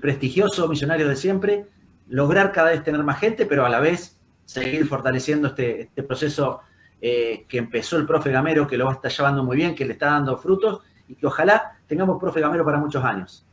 prestigioso Millonario de siempre, lograr cada vez tener más gente, pero a la vez seguir fortaleciendo este, este proceso eh, que empezó el profe Gamero, que lo está llevando muy bien, que le está dando frutos y que ojalá tengamos profe Gamero para muchos años.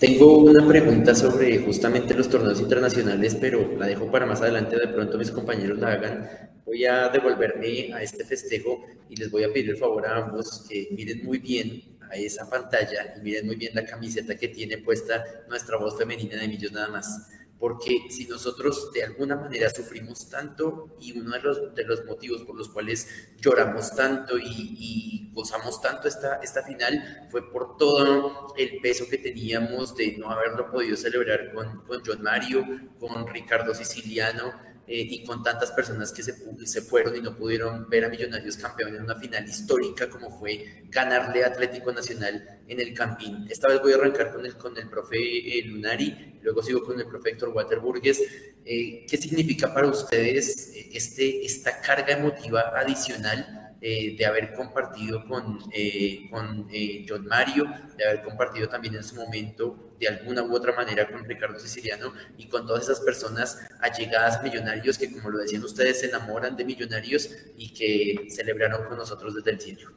Tengo una pregunta sobre justamente los torneos internacionales, pero la dejo para más adelante, de pronto mis compañeros la hagan. Voy a devolverme a este festejo y les voy a pedir el favor a ambos que miren muy bien a esa pantalla y miren muy bien la camiseta que tiene puesta nuestra voz femenina de Millos nada más porque si nosotros de alguna manera sufrimos tanto y uno de los, de los motivos por los cuales lloramos tanto y, gozamos tanto esta, esta final fue por todo el peso que teníamos de no haberlo podido celebrar con, con John Mario, con Ricardo Siciliano, eh, y con tantas personas que se, se, fueron y no pudieron ver a Millonarios campeón en una final histórica como fue ganarle Atlético Nacional en el Campín. Esta vez voy a arrancar con el, con el profe eh, Lunari, luego sigo con el profe Héctor Waterburgues. Eh, ¿Qué significa para ustedes este, esta carga emotiva adicional? Eh, de haber compartido con, eh, con eh, John Mario, de haber compartido también en su momento de alguna u otra manera con Ricardo Siciliano y con todas esas personas allegadas millonarios que, como lo decían ustedes, se enamoran de millonarios y que celebraron con nosotros desde el cielo.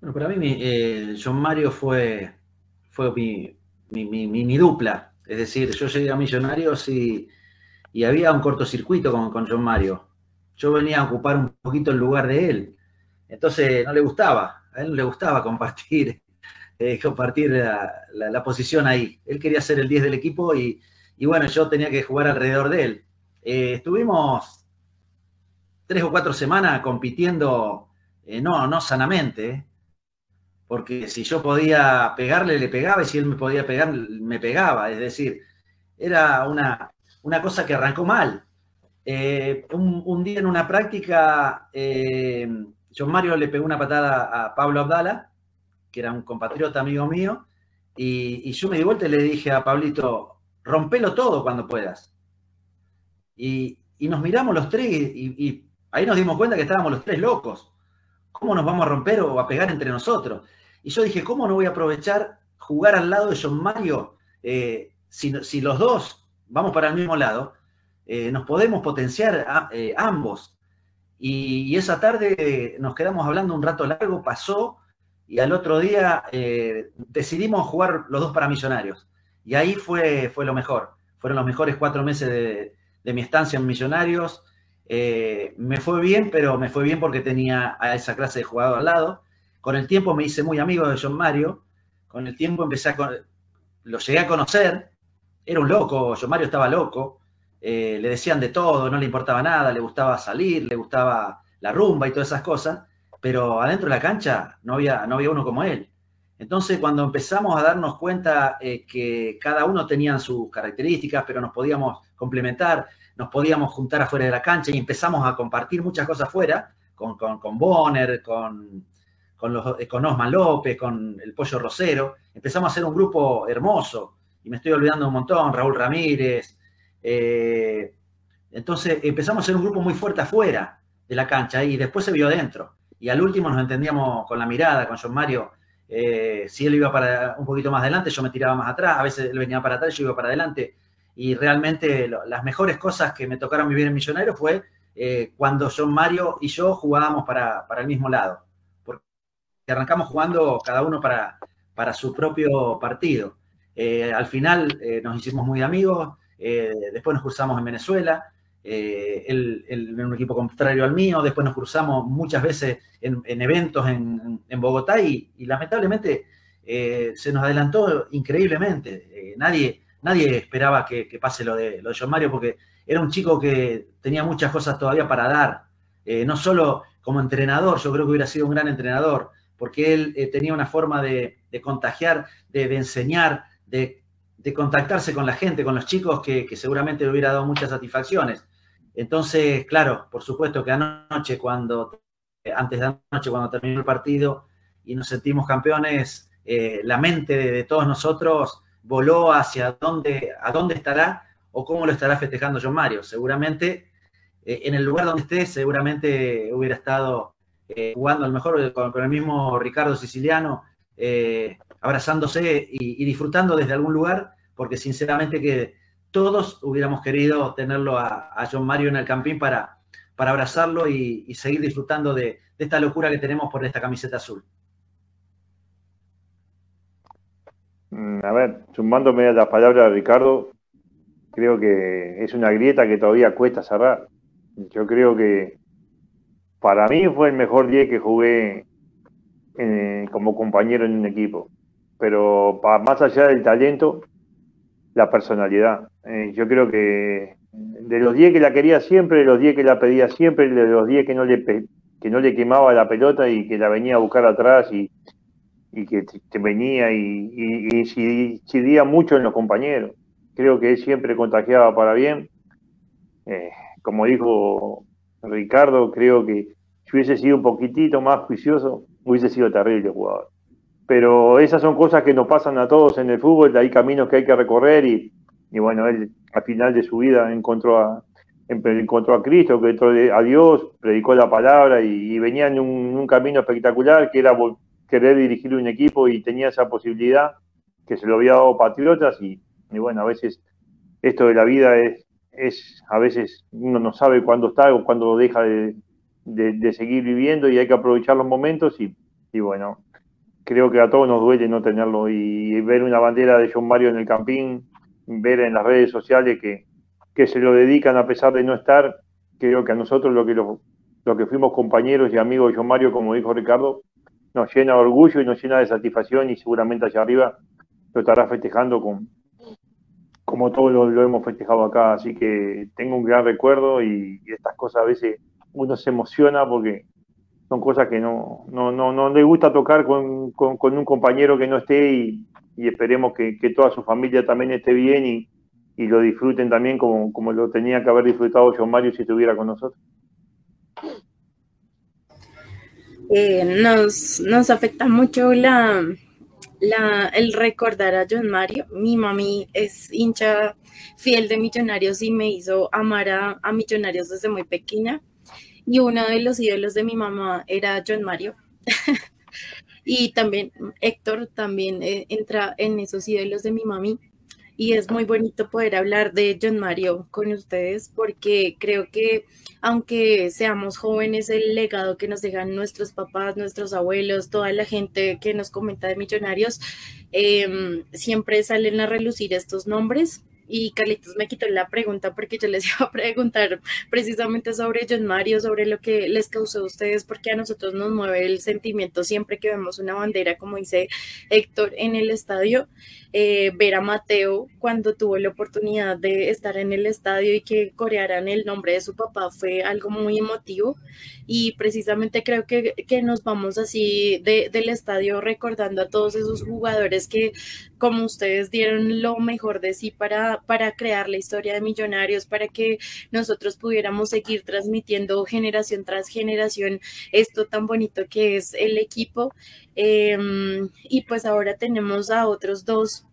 Bueno, para mí John Mario fue, fue mi, mi, mi, dupla. Es decir, yo llegué a Millonarios y, y había un cortocircuito con, con John Mario yo venía a ocupar un poquito el lugar de él. Entonces no le gustaba, a él no le gustaba compartir, eh, compartir la, posición ahí. Él quería ser el 10 del equipo y, bueno, yo tenía que jugar alrededor de él. Eh, estuvimos tres o cuatro semanas compitiendo, eh, no, no sanamente, porque si yo podía pegarle, le pegaba, y si él me podía pegar, me pegaba. Es decir, era una, una cosa que arrancó mal. Eh, un, día en una práctica, eh, John Mario le pegó una patada a Pablo Abdala, que era un compatriota amigo mío, y, yo me di vuelta y le dije a Pablito, rompelo todo cuando puedas. Y, nos miramos los tres y, ahí nos dimos cuenta que estábamos los tres locos. ¿Cómo nos vamos a romper o a pegar entre nosotros? Y yo dije, ¿cómo no voy a aprovechar jugar al lado de John Mario eh, si, si los dos vamos para el mismo lado? Eh, nos podemos potenciar eh, ambos. Y, esa tarde nos quedamos hablando un rato largo, pasó, y al otro día eh, decidimos jugar los dos para Millonarios. Y ahí fue, fue lo mejor. Fueron los mejores cuatro meses de, mi estancia en Millonarios. me fue bien, pero me fue bien porque tenía a esa clase de jugador al lado. Con el tiempo me hice muy amigo de John Mario. Con el tiempo empecé a... Lo llegué a conocer. Era un loco, John Mario estaba loco. Eh, le decían de todo, no le importaba nada, le gustaba salir, le gustaba la rumba y todas esas cosas, pero adentro de la cancha no había, no había uno como él. Entonces, cuando empezamos a darnos cuenta eh, que cada uno tenía sus características, pero nos podíamos complementar, nos podíamos juntar afuera de la cancha y empezamos a compartir muchas cosas afuera, con, con, Bonner, con, con, los, con Osman López, con el Pollo Rosero, empezamos a hacer un grupo hermoso, y me estoy olvidando un montón, Raúl Ramírez, eh, entonces empezamos a ser un grupo muy fuerte afuera de la cancha y después se vio adentro. Y al último nos entendíamos con la mirada, con John Mario. Eh, si él iba para un poquito más adelante, yo me tiraba más atrás. A veces él venía para atrás, yo iba para adelante. Y realmente las mejores cosas que me tocaron vivir en Millonario fue eh, cuando John Mario y yo jugábamos para, el mismo lado. Porque arrancamos jugando cada uno para, para su propio partido. al final nos hicimos muy amigos, eh, después nos cruzamos en Venezuela, eh, en un equipo contrario al mío, después nos cruzamos muchas veces en, eventos en, Bogotá y, lamentablemente eh, se nos adelantó increíblemente. nadie, nadie esperaba que, pase lo de, lo de John Mario porque era un chico que tenía muchas cosas todavía para dar, no solo como entrenador, yo creo que hubiera sido un gran entrenador, porque él tenía una forma de, contagiar, de, enseñar, de, contactarse con la gente, con los chicos, que, seguramente le hubiera dado muchas satisfacciones. Entonces, claro, por supuesto que anoche, cuando, antes de anoche, cuando terminó el partido y nos sentimos campeones, eh, la mente de, todos nosotros voló hacia dónde, a dónde estará o cómo lo estará festejando John Mario. Seguramente eh, en el lugar donde esté, seguramente hubiera estado eh, jugando a lo mejor con, el mismo Ricardo Siciliano, abrazándose y, disfrutando desde algún lugar, porque sinceramente que todos hubiéramos querido tenerlo a, John Mario en el campín para, para abrazarlo y, seguir disfrutando de esta locura que tenemos por esta camiseta azul. Mm, a ver, sumándome a las palabras de Ricardo, creo que es una grieta que todavía cuesta cerrar. Yo creo que para mí fue el mejor día que jugué eh, como compañero en un equipo. Pero más allá del talento, la personalidad. Eh, yo creo que de los 10 que la quería siempre, de los 10 que la pedía siempre, de los 10 que no le que no le quemaba la pelota y que la venía a buscar atrás y, y que te venía y, incidía mucho en los compañeros. Creo que él siempre contagiaba para bien. Eh, como dijo Ricardo, creo que si hubiese sido un poquitito más juicioso, hubiese sido terrible jugador. Pero esas son cosas que nos pasan a todos en el fútbol, hay caminos que hay que recorrer y, bueno, él al final de su vida encontró a, encontró a Cristo, encontró a Dios, predicó la palabra y, venía en un, camino espectacular que era querer dirigir un equipo y tenía esa posibilidad que se lo había dado Patriotas y, bueno, a veces esto de la vida es, es, a veces uno no sabe cuándo está o cuándo deja de, seguir viviendo y hay que aprovechar los momentos y, bueno, creo que a todos nos duele no tenerlo y ver una bandera de John Mario en el campín, ver en las redes sociales que, que se lo dedican a pesar de no estar, creo que a nosotros lo que, lo, lo que fuimos compañeros y amigos de John Mario, como dijo Ricardo, nos llena de orgullo y nos llena de satisfacción y seguramente allá arriba lo estará festejando con, como todos lo, hemos festejado acá. Así que tengo un gran recuerdo y, estas cosas a veces uno se emociona porque son cosas que no, no, no, no le gusta tocar con, con, un compañero que no esté y, esperemos que, toda su familia también esté bien y, y lo disfruten también como, como lo tenía que haber disfrutado John Mario si estuviera con nosotros. Eh, nos, nos afecta mucho la, la, el recordar a John Mario. Mi mami es hincha fiel de Millonarios y me hizo amar a, a, Millonarios desde muy pequeña. Y uno de los ídolos de mi mamá era John Mario. y también Héctor también eh, entra en esos ídolos de mi mami. Y es muy bonito poder hablar de John Mario con ustedes porque creo que aunque seamos jóvenes, el legado que nos dejan nuestros papás, nuestros abuelos, toda la gente que nos comenta de millonarios, em, siempre salen a relucir estos nombres y Carlitos me quitó la pregunta porque yo les iba a preguntar precisamente sobre John Mario, sobre lo que les causó a ustedes, porque a nosotros nos mueve el sentimiento siempre que vemos una bandera, como dice Héctor, en el estadio. Eh, ver a Mateo cuando tuvo la oportunidad de estar en el estadio y que corearan el nombre de su papá fue algo muy emotivo y precisamente creo que, que nos vamos así del estadio recordando a todos esos jugadores que como ustedes dieron lo mejor de sí para, para crear la historia de Millonarios, para que nosotros pudiéramos seguir transmitiendo generación tras generación esto tan bonito que es el equipo. Em, y pues ahora tenemos a otros dos.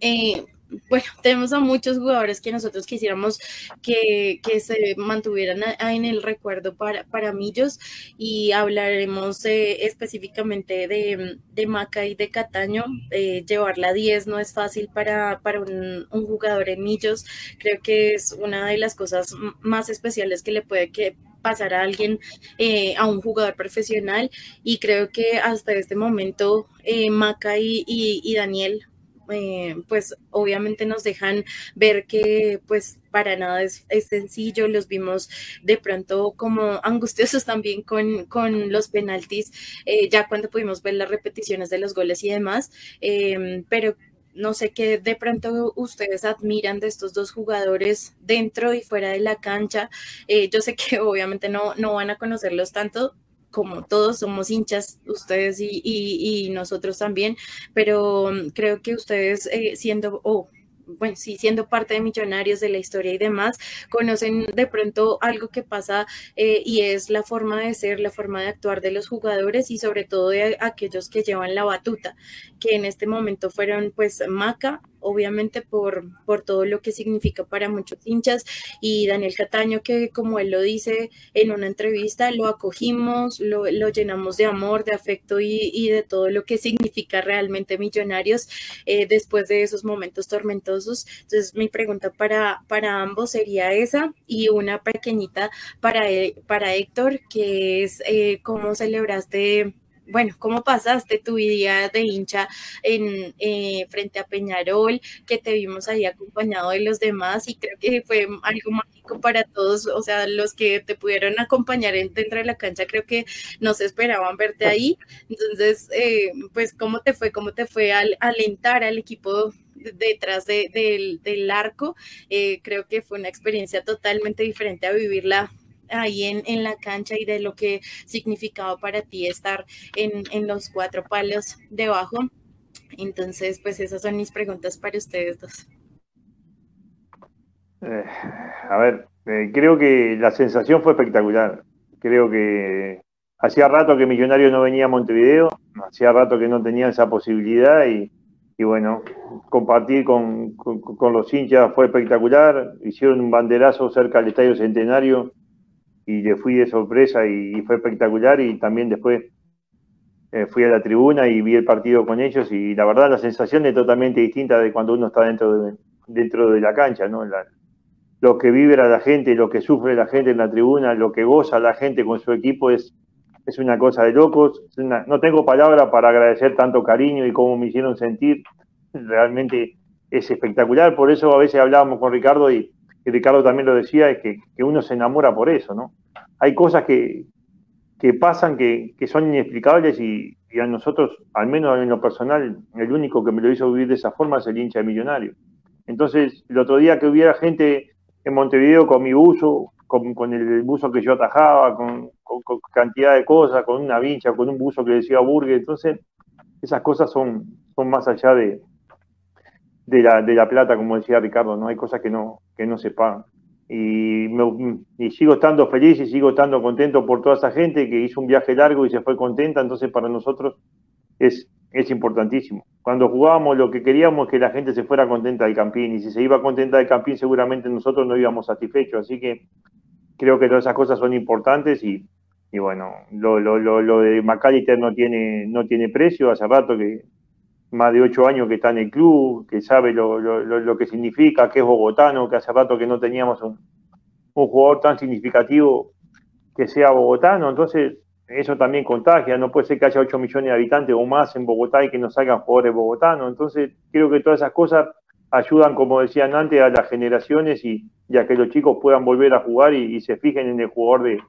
Eh, bueno, tenemos a muchos jugadores que nosotros quisiéramos que, se mantuvieran en el recuerdo para, para Millos y hablaremos eh, específicamente de, de, Maca y de Cataño. Eh, llevar la 10 no es fácil para, para un, jugador en Millos. Creo que es una de las cosas más especiales que le puede que pasar a alguien, eh, a un jugador profesional y creo que hasta este momento eh, Maca y, Daniel eh, pues obviamente nos dejan ver que pues para nada es, sencillo, los vimos de pronto como angustiosos también con, con los penaltis, ya cuando pudimos ver las repeticiones de los goles y demás, pero no sé qué de pronto ustedes admiran de estos dos jugadores dentro y fuera de la cancha. Eh, yo sé que obviamente no, no van a conocerlos tanto, como todos somos hinchas, ustedes y, nosotros también, pero mm, creo que ustedes eh, siendo, o bueno, sí, siendo parte de Millonarios de la historia y demás, conocen de pronto algo que pasa eh, y es la forma de ser, la forma de actuar de los jugadores y sobre todo de aquellos que llevan la batuta, que en este momento fueron pues Maca, obviamente por, por todo lo que significa para muchos hinchas y Daniel Cataño que como él lo dice en una entrevista, lo acogimos, lo, llenamos de amor, de afecto y, de todo lo que significa realmente Millonarios eh, después de esos momentos tormentosos. Entonces mi pregunta para, para ambos sería esa y una pequeñita para, para Héctor, que es eh, cómo celebraste bueno, ¿cómo pasaste tu día de hincha en eh, frente a Peñarol, que te vimos ahí acompañado de los demás y creo que fue algo mágico para todos, o sea, los que te pudieron acompañar dentro de la cancha, creo que no se esperaban verte ahí. Entonces, eh, pues, ¿cómo te fue? ¿Cómo te fue al alentar al equipo detrás del, arco? Eh, creo que fue una experiencia totalmente diferente a vivirla ahí en, la cancha y de lo que significaba para ti estar en, los cuatro palos debajo. Entonces, pues esas son mis preguntas para ustedes dos. Eh, a ver, eh, creo que la sensación fue espectacular. Creo que hacía rato que Millonario no venía a Montevideo, hacía rato que no tenía esa posibilidad y, bueno, compartir con, con, los hinchas fue espectacular. Hicieron un banderazo cerca del Estadio Centenario y le fui de sorpresa y, fue espectacular y también después eh, fui a la tribuna y vi el partido con ellos y la verdad la sensación es totalmente distinta de cuando uno está dentro de, la cancha, ¿no? lo que vibra la gente, lo que sufre la gente en la tribuna, lo que goza la gente con su equipo es, es una cosa de locos. no tengo palabra para agradecer tanto cariño y cómo me hicieron sentir. Realmente es espectacular. Por eso a veces hablábamos con Ricardo y, y Ricardo también lo decía, es que, que, uno se enamora por eso, ¿no? Hay cosas que, que pasan que, que, son inexplicables y, y, a nosotros, al menos en lo personal, el único que me lo hizo vivir de esa forma es el hincha de millonario. Entonces, el otro día que hubiera gente en Montevideo con mi buzo, con, con el buzo que yo atajaba, con, cantidad de cosas, con una vincha, con un buzo que decía Burger, entonces esas cosas son, son más allá de, de la, de la plata, como decía Ricardo, no hay cosas que no, que no se pagan. Y, y, sigo estando feliz y sigo estando contento por toda esa gente que hizo un viaje largo y se fue contenta, entonces para nosotros es, es importantísimo. Cuando jugábamos lo que queríamos es que la gente se fuera contenta del Campín y si se iba contenta del Campín seguramente nosotros no íbamos satisfechos, así que creo que todas esas cosas son importantes y, y bueno, lo, lo, lo, lo de McAllister no tiene, no tiene precio, hace rato que, más de ocho años que está en el club, que sabe lo, lo, lo, que significa, que es bogotano, que hace rato que no teníamos un, un, jugador tan significativo que sea bogotano, entonces eso también contagia, no puede ser que haya ocho millones de habitantes o más en Bogotá y que no salgan jugadores bogotanos, entonces creo que todas esas cosas ayudan, como decían antes, a las generaciones y, a que los chicos puedan volver a jugar y, y se fijen en el jugador de,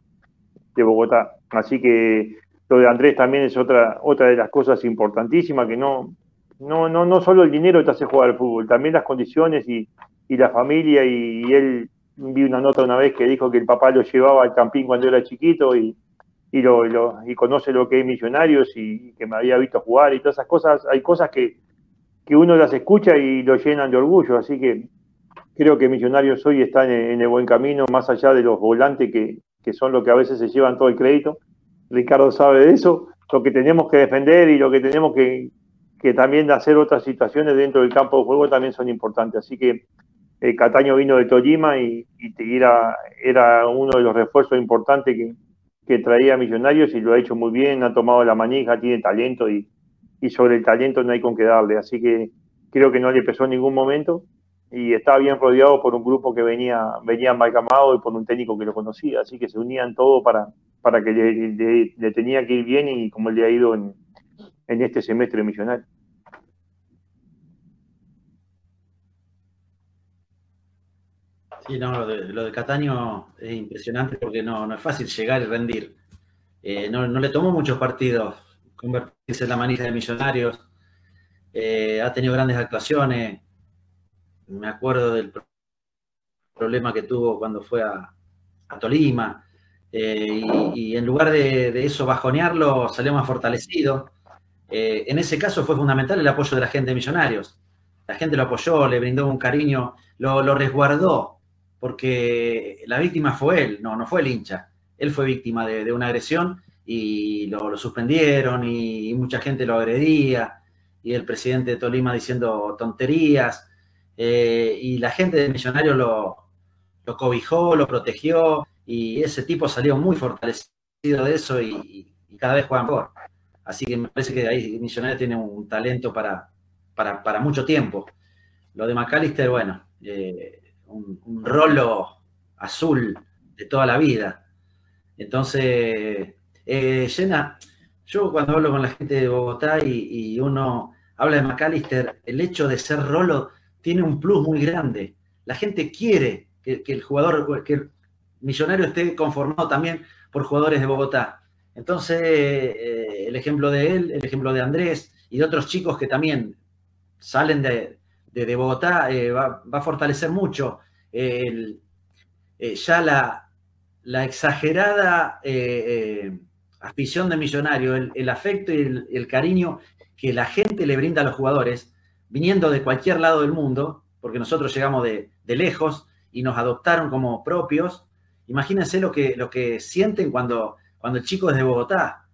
de Bogotá. Así que lo de Andrés también es otra, otra de las cosas importantísimas que no, no, no, no solo el dinero te hace jugar al fútbol, también las condiciones y, la familia. Y, él vi una nota una vez que dijo que el papá lo llevaba al campín cuando era chiquito y, y, lo, y conoce lo que es Millonarios y que me había visto jugar y todas esas cosas. Hay cosas que, que uno las escucha y lo llenan de orgullo. Así que creo que Millonarios hoy están en, el buen camino, más allá de los volantes que, que son los que a veces se llevan todo el crédito. Ricardo sabe de eso. Lo que tenemos que defender y lo que tenemos que, que también hacer otras situaciones dentro del campo de juego también son importantes. Así que eh, Cataño vino de Tojima y, era, era, uno de los refuerzos importantes que, que, traía Millonarios y lo ha hecho muy bien, ha tomado la manija, tiene talento y, y, sobre el talento no hay con qué darle. Así que creo que no le pesó en ningún momento y estaba bien rodeado por un grupo que venía, venía amalgamado y por un técnico que lo conocía. Así que se unían todos para, para que le, le tenía que ir bien y como le ha ido en, en este semestre millonario. Sí, no, lo de, lo de, Cataño es impresionante porque no, no es fácil llegar y rendir. Eh, no, no, le tomó muchos partidos convertirse en la manija de millonarios. eh, ha tenido grandes actuaciones. Me acuerdo del problema que tuvo cuando fue a, Tolima. Eh, y, en lugar de, eso bajonearlo, salió más fortalecido. Eh, en ese caso fue fundamental el apoyo de la gente de Millonarios. La gente lo apoyó, le brindó un cariño, lo, resguardó, porque la víctima fue él, no, no fue el hincha. Él fue víctima de, una agresión y lo, suspendieron y, mucha gente lo agredía y el presidente de Tolima diciendo tonterías eh, y la gente de Millonarios lo, lo cobijó, lo protegió y ese tipo salió muy fortalecido de eso y, cada vez juega mejor. Así que me parece que ahí Millonarios tiene un talento para, para, mucho tiempo. Lo de McAllister, bueno, eh, un, rolo azul de toda la vida. Entonces, eh, Llena, yo cuando hablo con la gente de Bogotá y, uno habla de McAllister, el hecho de ser rolo tiene un plus muy grande. La gente quiere que, el jugador, que el millonario esté conformado también por jugadores de Bogotá. Entonces, eh, el ejemplo de él, el ejemplo de Andrés y de otros chicos que también salen de, Bogotá, eh, va, a fortalecer mucho eh, ya la, la exagerada afición de millonario, el, afecto y el, cariño que la gente le brinda a los jugadores, viniendo de cualquier lado del mundo, porque nosotros llegamos de, de lejos, y nos adoptaron como propios, imagínense lo que, lo que sienten cuando, cuando el chico es de Bogotá.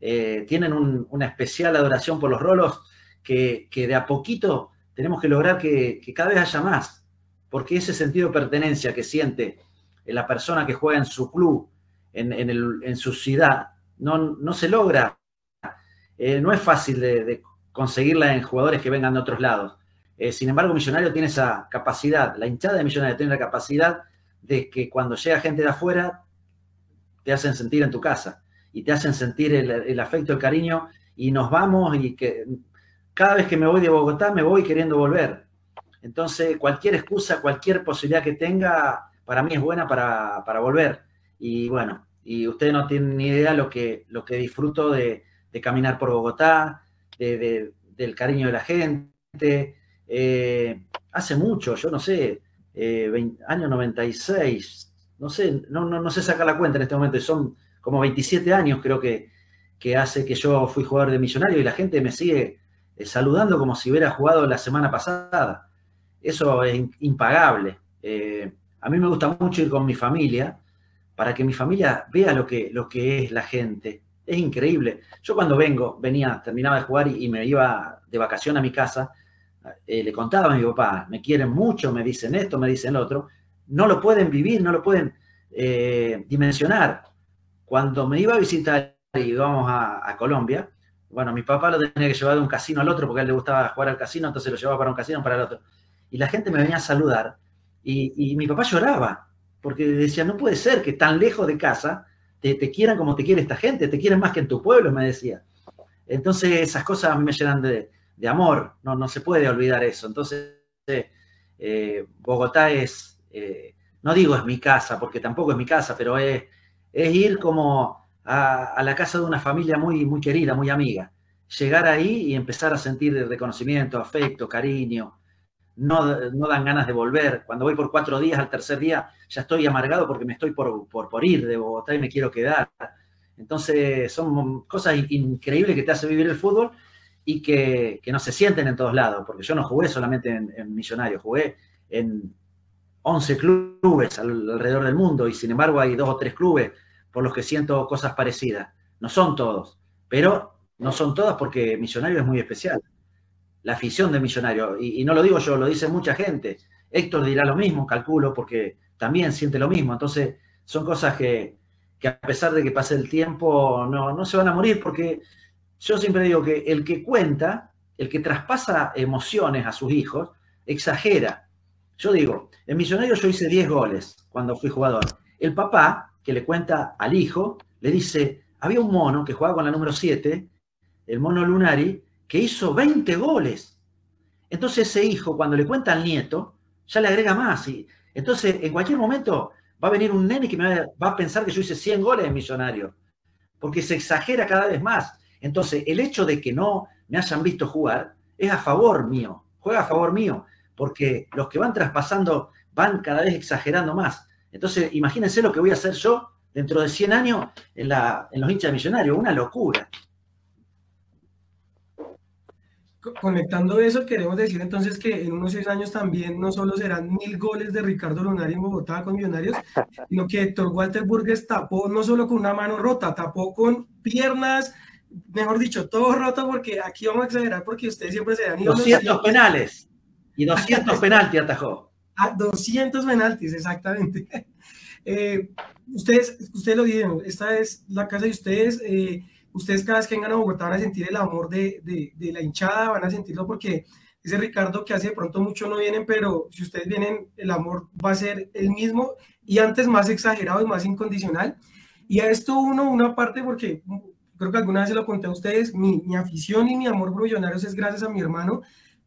Eh, tienen una especial adoración por los rolos que, de a poquito tenemos que lograr que, cada vez haya más, porque ese sentido de pertenencia que siente la persona que juega en su club, en, su ciudad, no, no, se logra. Eh, no es fácil de conseguirla en jugadores que vengan de otros lados. Eh, sin embargo, Millonario tiene esa capacidad, la hinchada de Millonario tiene la capacidad de que cuando llega gente de afuera, te hacen sentir en tu casa y te hacen sentir el, afecto, el cariño y nos vamos y que cada vez que me voy de Bogotá me voy queriendo volver. Entonces, cualquier excusa, cualquier posibilidad que tenga, para mí es buena para, volver. Y bueno, y ustedes no tienen ni idea lo que, lo que disfruto de, caminar por Bogotá, del cariño de la gente, eh, hace mucho, yo no sé, eh, año 96, no sé, no, no, sé sacar la cuenta en este momento, son como 27 años creo que, que hace que yo fui jugador de millonario y la gente me sigue eh, saludando como si hubiera jugado la semana pasada. Eso es impagable. a mí me gusta mucho ir con mi familia para que mi familia vea lo que, lo que es la gente. Es increíble. Yo cuando vengo, venía, terminaba de jugar y me iba de vacación a mi casa, eh, le contaba a mi papá, me quieren mucho, me dicen esto, me dicen lo otro, no lo pueden vivir, no lo pueden eh, dimensionar. Cuando me iba a visitar y íbamos a, Colombia, bueno, mi papá lo tenía que llevar de un casino al otro porque a él le gustaba jugar al casino, entonces lo llevaba para un casino para el otro. Y la gente me venía a saludar y, mi papá lloraba porque decía, no puede ser que tan lejos de casa te, te, quieran como te quiere esta gente, te quieren más que en tu pueblo, me decía. Entonces esas cosas me llenan de, de amor, no, no se puede olvidar eso. Entonces, eh, Bogotá es, eh, no digo es mi casa, porque tampoco es mi casa, pero es, es ir como a, la casa de una familia muy, muy querida, muy amiga. Llegar ahí y empezar a sentir reconocimiento, afecto, cariño. No, no, dan ganas de volver. Cuando voy por cuatro días, al tercer día ya estoy amargado porque me estoy por, por, por ir de Bogotá y me quiero quedar. Entonces son cosas increíbles que te hace vivir el fútbol y que, no se sienten en todos lados, porque yo no jugué solamente en, en Millonarios, jugué en 11 clubes alrededor del mundo y sin embargo hay dos o tres clubes por los que siento cosas parecidas. No son todos, pero no son todas porque Millonario es muy especial. La afición de Millonario, y, no lo digo yo, lo dice mucha gente. Héctor dirá lo mismo, calculo, porque también siente lo mismo. Entonces, son cosas que, a pesar de que pase el tiempo, no, no se van a morir porque yo siempre digo que el que cuenta, el que traspasa emociones a sus hijos, exagera. Yo digo, en Millonario yo hice 10 goles cuando fui jugador. El papá, que le cuenta al hijo, le dice, había un mono que jugaba con la número 7, el mono Lunari, que hizo 20 goles. Entonces ese hijo, cuando le cuenta al nieto, ya le agrega más. Y, entonces, en cualquier momento va a venir un nene que me va, a pensar que yo hice 100 goles en Millonario, porque se exagera cada vez más. Entonces, el hecho de que no me hayan visto jugar es a favor mío, juega a favor mío, porque los que van traspasando van cada vez exagerando más. Entonces, imagínense lo que voy a hacer yo dentro de 100 años en, los hinchas millonarios, una locura. Conectando eso, queremos decir entonces que en unos seis años también no solo serán mil goles de Ricardo Lunari en Bogotá con Millonarios, sino que Héctor Walter Burgues tapó no solo con una mano rota, tapó con piernas, mejor dicho, todo roto porque aquí vamos a exagerar porque ustedes siempre se dan 200 penales y 200 penaltis atajó. A 200 penaltis, exactamente. Eh, ustedes, ustedes lo dijeron, esta es la casa de ustedes. Eh, ustedes cada vez que vengan a Bogotá van a sentir el amor de, de, de, la hinchada, van a sentirlo porque ese Ricardo que hace de pronto mucho no vienen, pero si ustedes vienen, el amor va a ser el mismo y antes más exagerado y más incondicional. Y a esto uno, una parte porque creo que alguna vez se lo conté a ustedes, mi, mi afición y mi amor por Millonarios es gracias a mi hermano.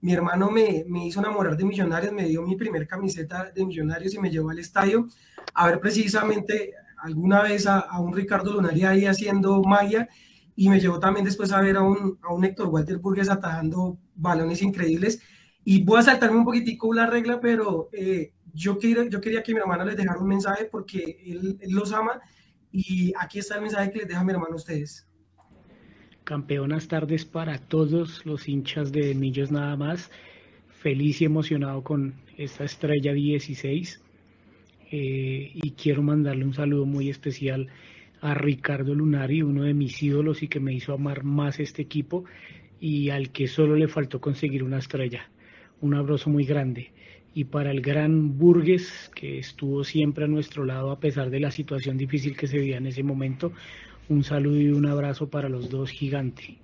Mi hermano me, me, hizo enamorar de Millonarios, me dio mi primer camiseta de Millonarios y me llevó al estadio a ver precisamente alguna vez a, a un Ricardo Lunari ahí haciendo magia y me llevó también después a ver a un, a un Héctor Walter Burgues atajando balones increíbles. Y voy a saltarme un poquitico la regla, pero eh, yo, quería, yo quería que mi hermano les dejara un mensaje porque él, él los ama y aquí está el mensaje que les deja mi hermano a ustedes. Campeonas tardes para todos los hinchas de Millos nada más. Feliz y emocionado con esta estrella 16. Eh, y quiero mandarle un saludo muy especial a Ricardo Lunari, uno de mis ídolos y que me hizo amar más este equipo y al que solo le faltó conseguir una estrella. Un abrazo muy grande. Y para el gran Burgues, que estuvo siempre a nuestro lado a pesar de la situación difícil que se vivía en ese momento, un saludo y un abrazo para los dos gigantes.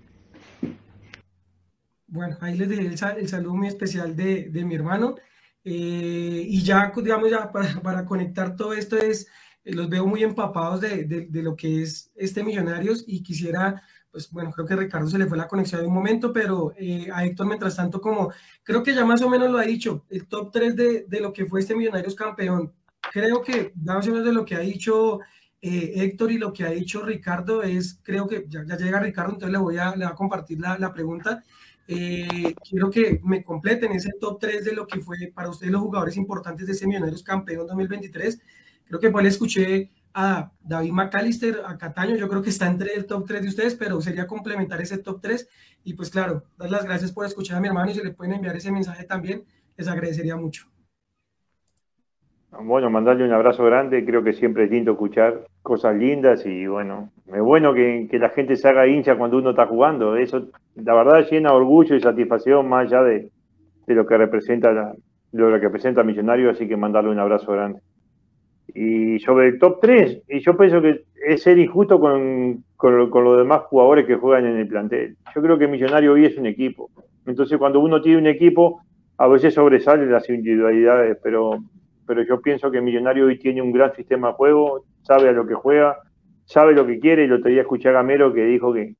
Bueno, ahí les dejé el, saludo muy especial de, mi hermano. Eh, y ya, digamos, ya para, conectar todo esto es, eh, los veo muy empapados de, lo que es este Millonarios y quisiera, pues bueno, creo que Ricardo se le fue la conexión de un momento, pero eh, a Héctor, mientras tanto, como creo que ya más o menos lo ha dicho, el top 3 de, lo que fue este Millonarios campeón, creo que más o menos de lo que ha dicho eh, Héctor y lo que ha dicho Ricardo es, creo que ya, llega Ricardo, entonces le voy a, le a compartir la, la pregunta. Eh, quiero que me completen ese top 3 de lo que fue para ustedes los jugadores importantes de ese Millonarios Campeón 2023. Creo que pues le escuché a David McAllister, a Cataño, yo creo que está entre el top 3 de ustedes, pero sería complementar ese top 3 y pues claro, dar las gracias por escuchar a mi hermano y si le pueden enviar ese mensaje también, les agradecería mucho. Bueno, mandarle un abrazo grande, creo que siempre es lindo escuchar cosas lindas y bueno, es bueno que, la gente se haga hincha cuando uno está jugando, eso la verdad llena orgullo y satisfacción más allá de, lo que representa la, lo que representa Millonario, así que mandarle un abrazo grande. Y sobre el top 3, y yo pienso que es ser injusto con, con, con, los demás jugadores que juegan en el plantel. Yo creo que Millonario hoy es un equipo. Entonces, cuando uno tiene un equipo, a veces sobresalen las individualidades, pero pero yo pienso que Millonario hoy tiene un gran sistema de juego, sabe a lo que juega, sabe lo que quiere, y lo otro día escuché a Gamero que dijo que,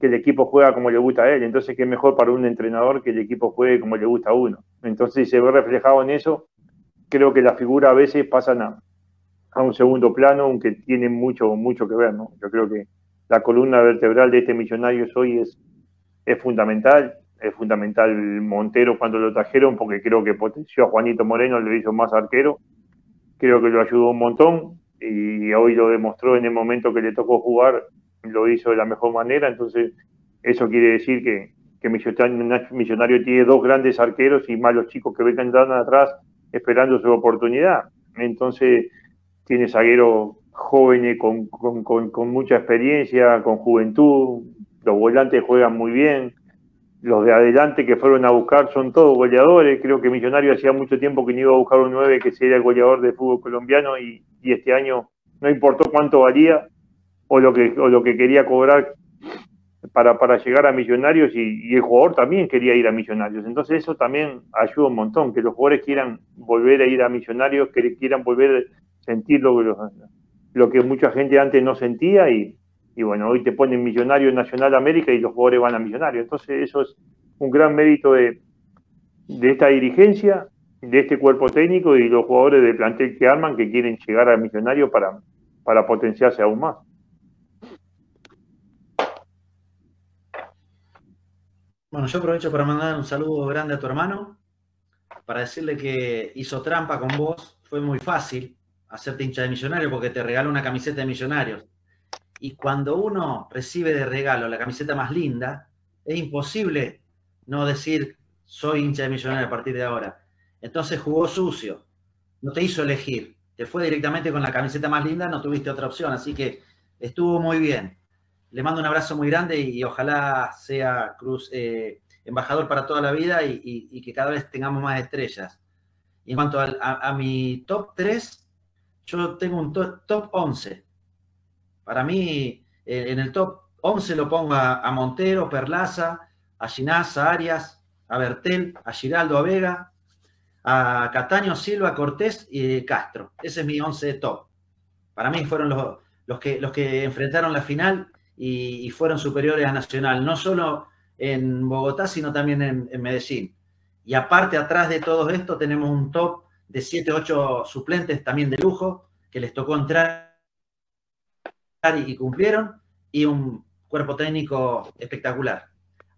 el equipo juega como le gusta a él, entonces qué mejor para un entrenador que el equipo juegue como le gusta a uno. Entonces si se ve reflejado en eso, creo que las figuras a veces pasan a, a un segundo plano, aunque tienen mucho, mucho que ver, ¿no? Yo creo que la columna vertebral de este millonario hoy es, es fundamental es fundamental Montero cuando lo trajeron porque creo que potenció a Juanito Moreno, le hizo más arquero, creo que lo ayudó un montón y hoy lo demostró en el momento que le tocó jugar, lo hizo de la mejor manera, entonces eso quiere decir que, que Millonario tiene dos grandes arqueros y más los chicos que vengan atrás esperando su oportunidad. Entonces tiene zagueros jóvenes con, con, con, con mucha experiencia, con juventud, los volantes juegan muy bien, los de adelante que fueron a buscar son todos goleadores. Creo que Millonario hacía mucho tiempo que no iba a buscar un 9 que sería el goleador de fútbol colombiano y, este año no importó cuánto valía o lo que, o lo que quería cobrar para, para llegar a Millonarios y, el jugador también quería ir a Millonarios. Entonces eso también ayuda un montón, que los jugadores quieran volver a ir a Millonarios, que quieran volver a sentir lo, lo que mucha gente antes no sentía y, y bueno, hoy te ponen Millonario Nacional América y los jugadores van a Millonario. Entonces eso es un gran mérito de, de esta dirigencia, de este cuerpo técnico y los jugadores de plantel que arman que quieren llegar a Millonario para, para potenciarse aún más. Bueno, yo aprovecho para mandar un saludo grande a tu hermano, para decirle que hizo trampa con vos, fue muy fácil hacerte hincha de millonario porque te regala una camiseta de millonarios. Y cuando uno recibe de regalo la camiseta más linda, es imposible no decir soy hincha de millonario a partir de ahora. Entonces jugó sucio, no te hizo elegir, te fue directamente con la camiseta más linda, no tuviste otra opción, así que estuvo muy bien. Le mando un abrazo muy grande y, ojalá sea Cruz eh, embajador para toda la vida y, que cada vez tengamos más estrellas. Y en cuanto a, mi top 3, yo tengo un top, 11. Para mí, eh, en el top 11 lo pongo a, Montero, Perlaza, a Ginás, Arias, a Bertel, a Giraldo, a Vega, a Cataño, Silva, Cortés y Castro. Ese es mi 11 top. Para mí fueron los, los, que, los que enfrentaron la final y, fueron superiores a Nacional, no solo en Bogotá, sino también en, Medellín. Y aparte, atrás de todo esto, tenemos un top de 7, 8 suplentes también de lujo, que les tocó entrar y, cumplieron, y un cuerpo técnico espectacular.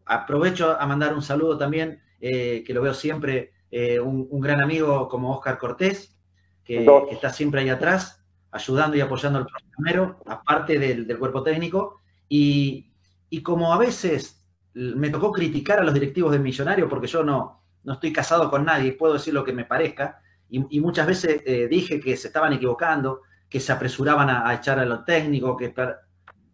Aprovecho a mandar un saludo también, eh, que lo veo siempre, eh, un, gran amigo como Oscar Cortés, que, está siempre ahí atrás, ayudando y apoyando al primero, aparte del, del cuerpo técnico, y, como a veces me tocó criticar a los directivos de Millonario, porque yo no, no estoy casado con nadie, puedo decir lo que me parezca, y, muchas veces eh, dije que se estaban equivocando, que se apresuraban a, echar a los técnicos, que...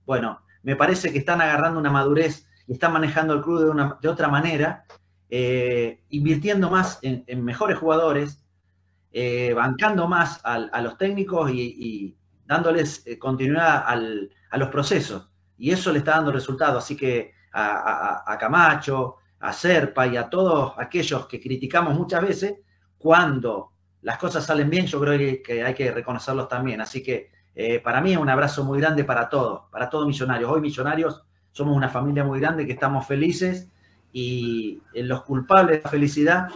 Bueno, me parece que están agarrando una madurez y están manejando el club de, una, de otra manera, eh, invirtiendo más en, mejores jugadores, eh, bancando más a, los técnicos y, dándoles continuidad a los procesos y eso le está dando resultado. Así que a, Camacho, a Serpa y a todos aquellos que criticamos muchas veces, cuando las cosas salen bien, yo creo que, hay que reconocerlos también. Así que eh, para mí es un abrazo muy grande para todos, para todos millonarios. Hoy millonarios somos una familia muy grande que estamos felices y los culpables de la felicidad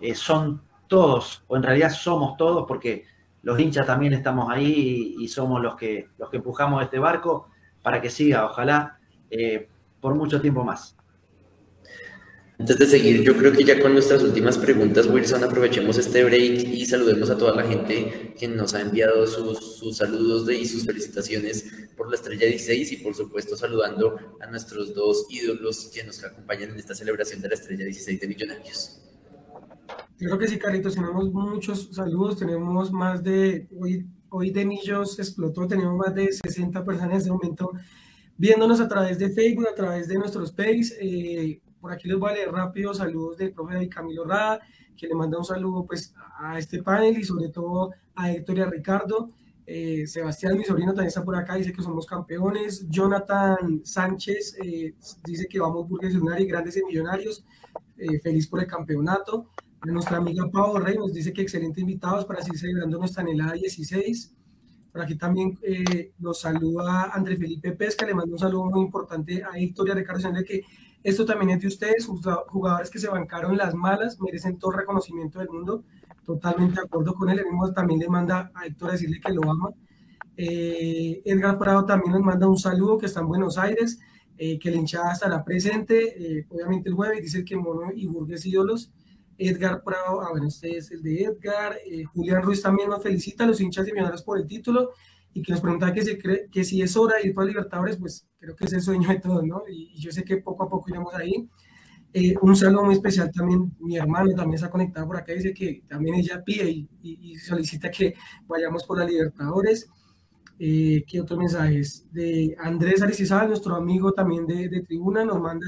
eh, son todos, o en realidad somos todos, porque los hinchas también estamos ahí y, somos los que, los que empujamos este barco para que siga, ojalá, eh, por mucho tiempo más. Antes de seguir, yo creo que ya con nuestras últimas preguntas, Wilson, aprovechemos este break y saludemos a toda la gente que nos ha enviado sus, saludos de, y sus felicitaciones por la estrella 16 y por supuesto saludando a nuestros dos ídolos que nos acompañan en esta celebración de la estrella 16 de Millonarios. Creo que sí, Carlitos, tenemos muchos saludos, tenemos más de, hoy Hoy de Millos explotó, tenemos más de 60 personas en este momento viéndonos a través de Facebook, a través de nuestros pages. Eh, por aquí les voy a leer rápido saludos del profe Camilo Rada, que le manda un saludo pues a este panel y sobre todo a Héctor y a Ricardo. Eh, Sebastián, mi sobrino, también está por acá, dice que somos campeones. Jonathan Sánchez eh, dice que vamos Burgues y grandes y millonarios. feliz por el campeonato nuestra amiga Pau Rey nos dice que excelentes invitados para seguir celebrando nuestra anhelada 16. Por aquí también eh, nos saluda André Felipe Pesca, le mando un saludo muy importante a Victoria Ricardo, de que esto también es de ustedes, jugadores que se bancaron las malas, merecen todo reconocimiento del mundo. Totalmente de acuerdo con él. El mismo también le manda a Héctor a decirle que lo ama. Eh, Edgar Prado también nos manda un saludo que está en Buenos Aires, eh, que la hinchada estará presente, obviamente el jueves, dice que Mono y Burgues ídolos. Edgar Prado, ah, bueno, este es el de Edgar. Eh, Julián Ruiz también nos felicita a los hinchas de Millonarios por el título y que nos pregunta que, se cree, que si es hora de ir para Libertadores, pues creo que es el sueño de todos, ¿no? Y, yo sé que poco a poco iremos ahí. Eh, un saludo muy especial también, mi hermano también está conectado por acá, dice que también ella pide y, solicita que vayamos por la Libertadores. Eh, ¿Qué otros mensajes? De Andrés Aristizabal, nuestro amigo también de, de tribuna, nos manda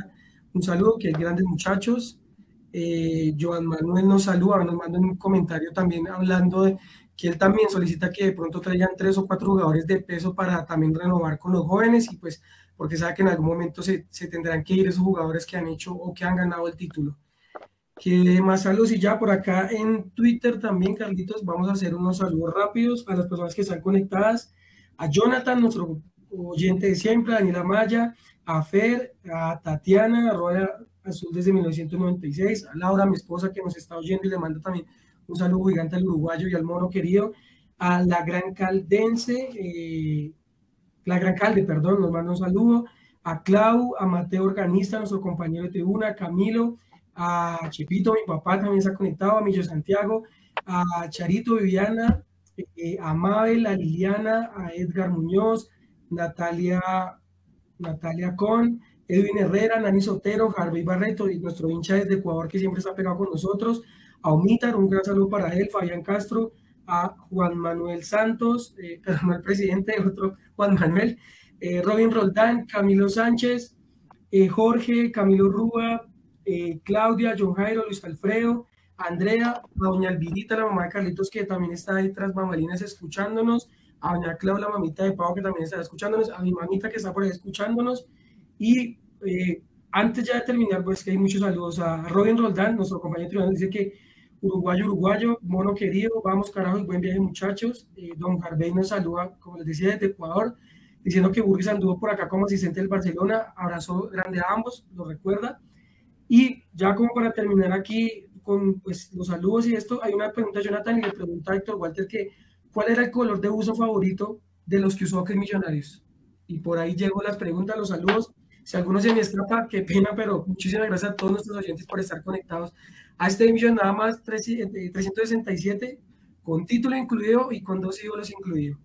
un saludo, que hay grandes muchachos. Eh, Joan Manuel nos saluda, nos manda un comentario también hablando de que él también solicita que de pronto traigan tres o cuatro jugadores de peso para también renovar con los jóvenes y pues porque sabe que en algún momento se, se tendrán que ir esos jugadores que han hecho o que han ganado el título. Que más saludos y ya por acá en Twitter también, Carlitos, vamos a hacer unos saludos rápidos a las personas que están conectadas. A Jonathan, nuestro oyente de siempre, a Daniela Maya, a Fer, a Tatiana, a Azul desde 1996, a Laura, mi esposa, que nos está oyendo y le manda también un saludo gigante al uruguayo y al mono querido, a la gran caldense, eh, la gran calde, perdón, nos manda un saludo, a Clau, a Mateo Organista, nuestro compañero de tribuna, a Camilo, a Chipito, mi papá también está conectado, a Millo Santiago, a Charito Viviana, eh, a Mabel, a Liliana, a Edgar Muñoz, Natalia, Natalia Con, Edwin Herrera, Nani Sotero, Harvey Barreto y nuestro hincha desde Ecuador que siempre está pegado con nosotros, a Omitar, un gran saludo para él, Fabián Castro, a Juan Manuel Santos, eh, no el presidente, otro Juan Manuel, eh, Robin Roldán, Camilo Sánchez, eh, Jorge, Camilo Rúa, Claudia, John Jairo, Luis Alfredo, Andrea, a doña Alvirita, la mamá de Carlitos, que también está ahí tras mamalinas escuchándonos, a doña Claudia, la mamita de Pau, que también está escuchándonos, a mi mamita que está por ahí escuchándonos, y antes ya de terminar, pues que hay muchos saludos a Robin Roldán, nuestro compañero tribunal, dice que uruguayo, uruguayo, mono querido, vamos carajo, buen viaje muchachos, don Harvey nos saluda, como les decía, desde Ecuador, diciendo que Burgues anduvo por acá como asistente del Barcelona, abrazo grande a ambos, lo recuerda. Y ya como para terminar aquí con pues, los saludos y esto, hay una pregunta a Jonathan y le pregunta a Héctor Walter que ¿cuál era el color de uso favorito de los que usó que Millonarios? Y por ahí llego las preguntas, los saludos. Si alguno se me escapa, qué pena, pero muchísimas gracias a todos nuestros oyentes por estar conectados a este millón nada más 367 eh, con título incluido y con dos ídolos incluidos.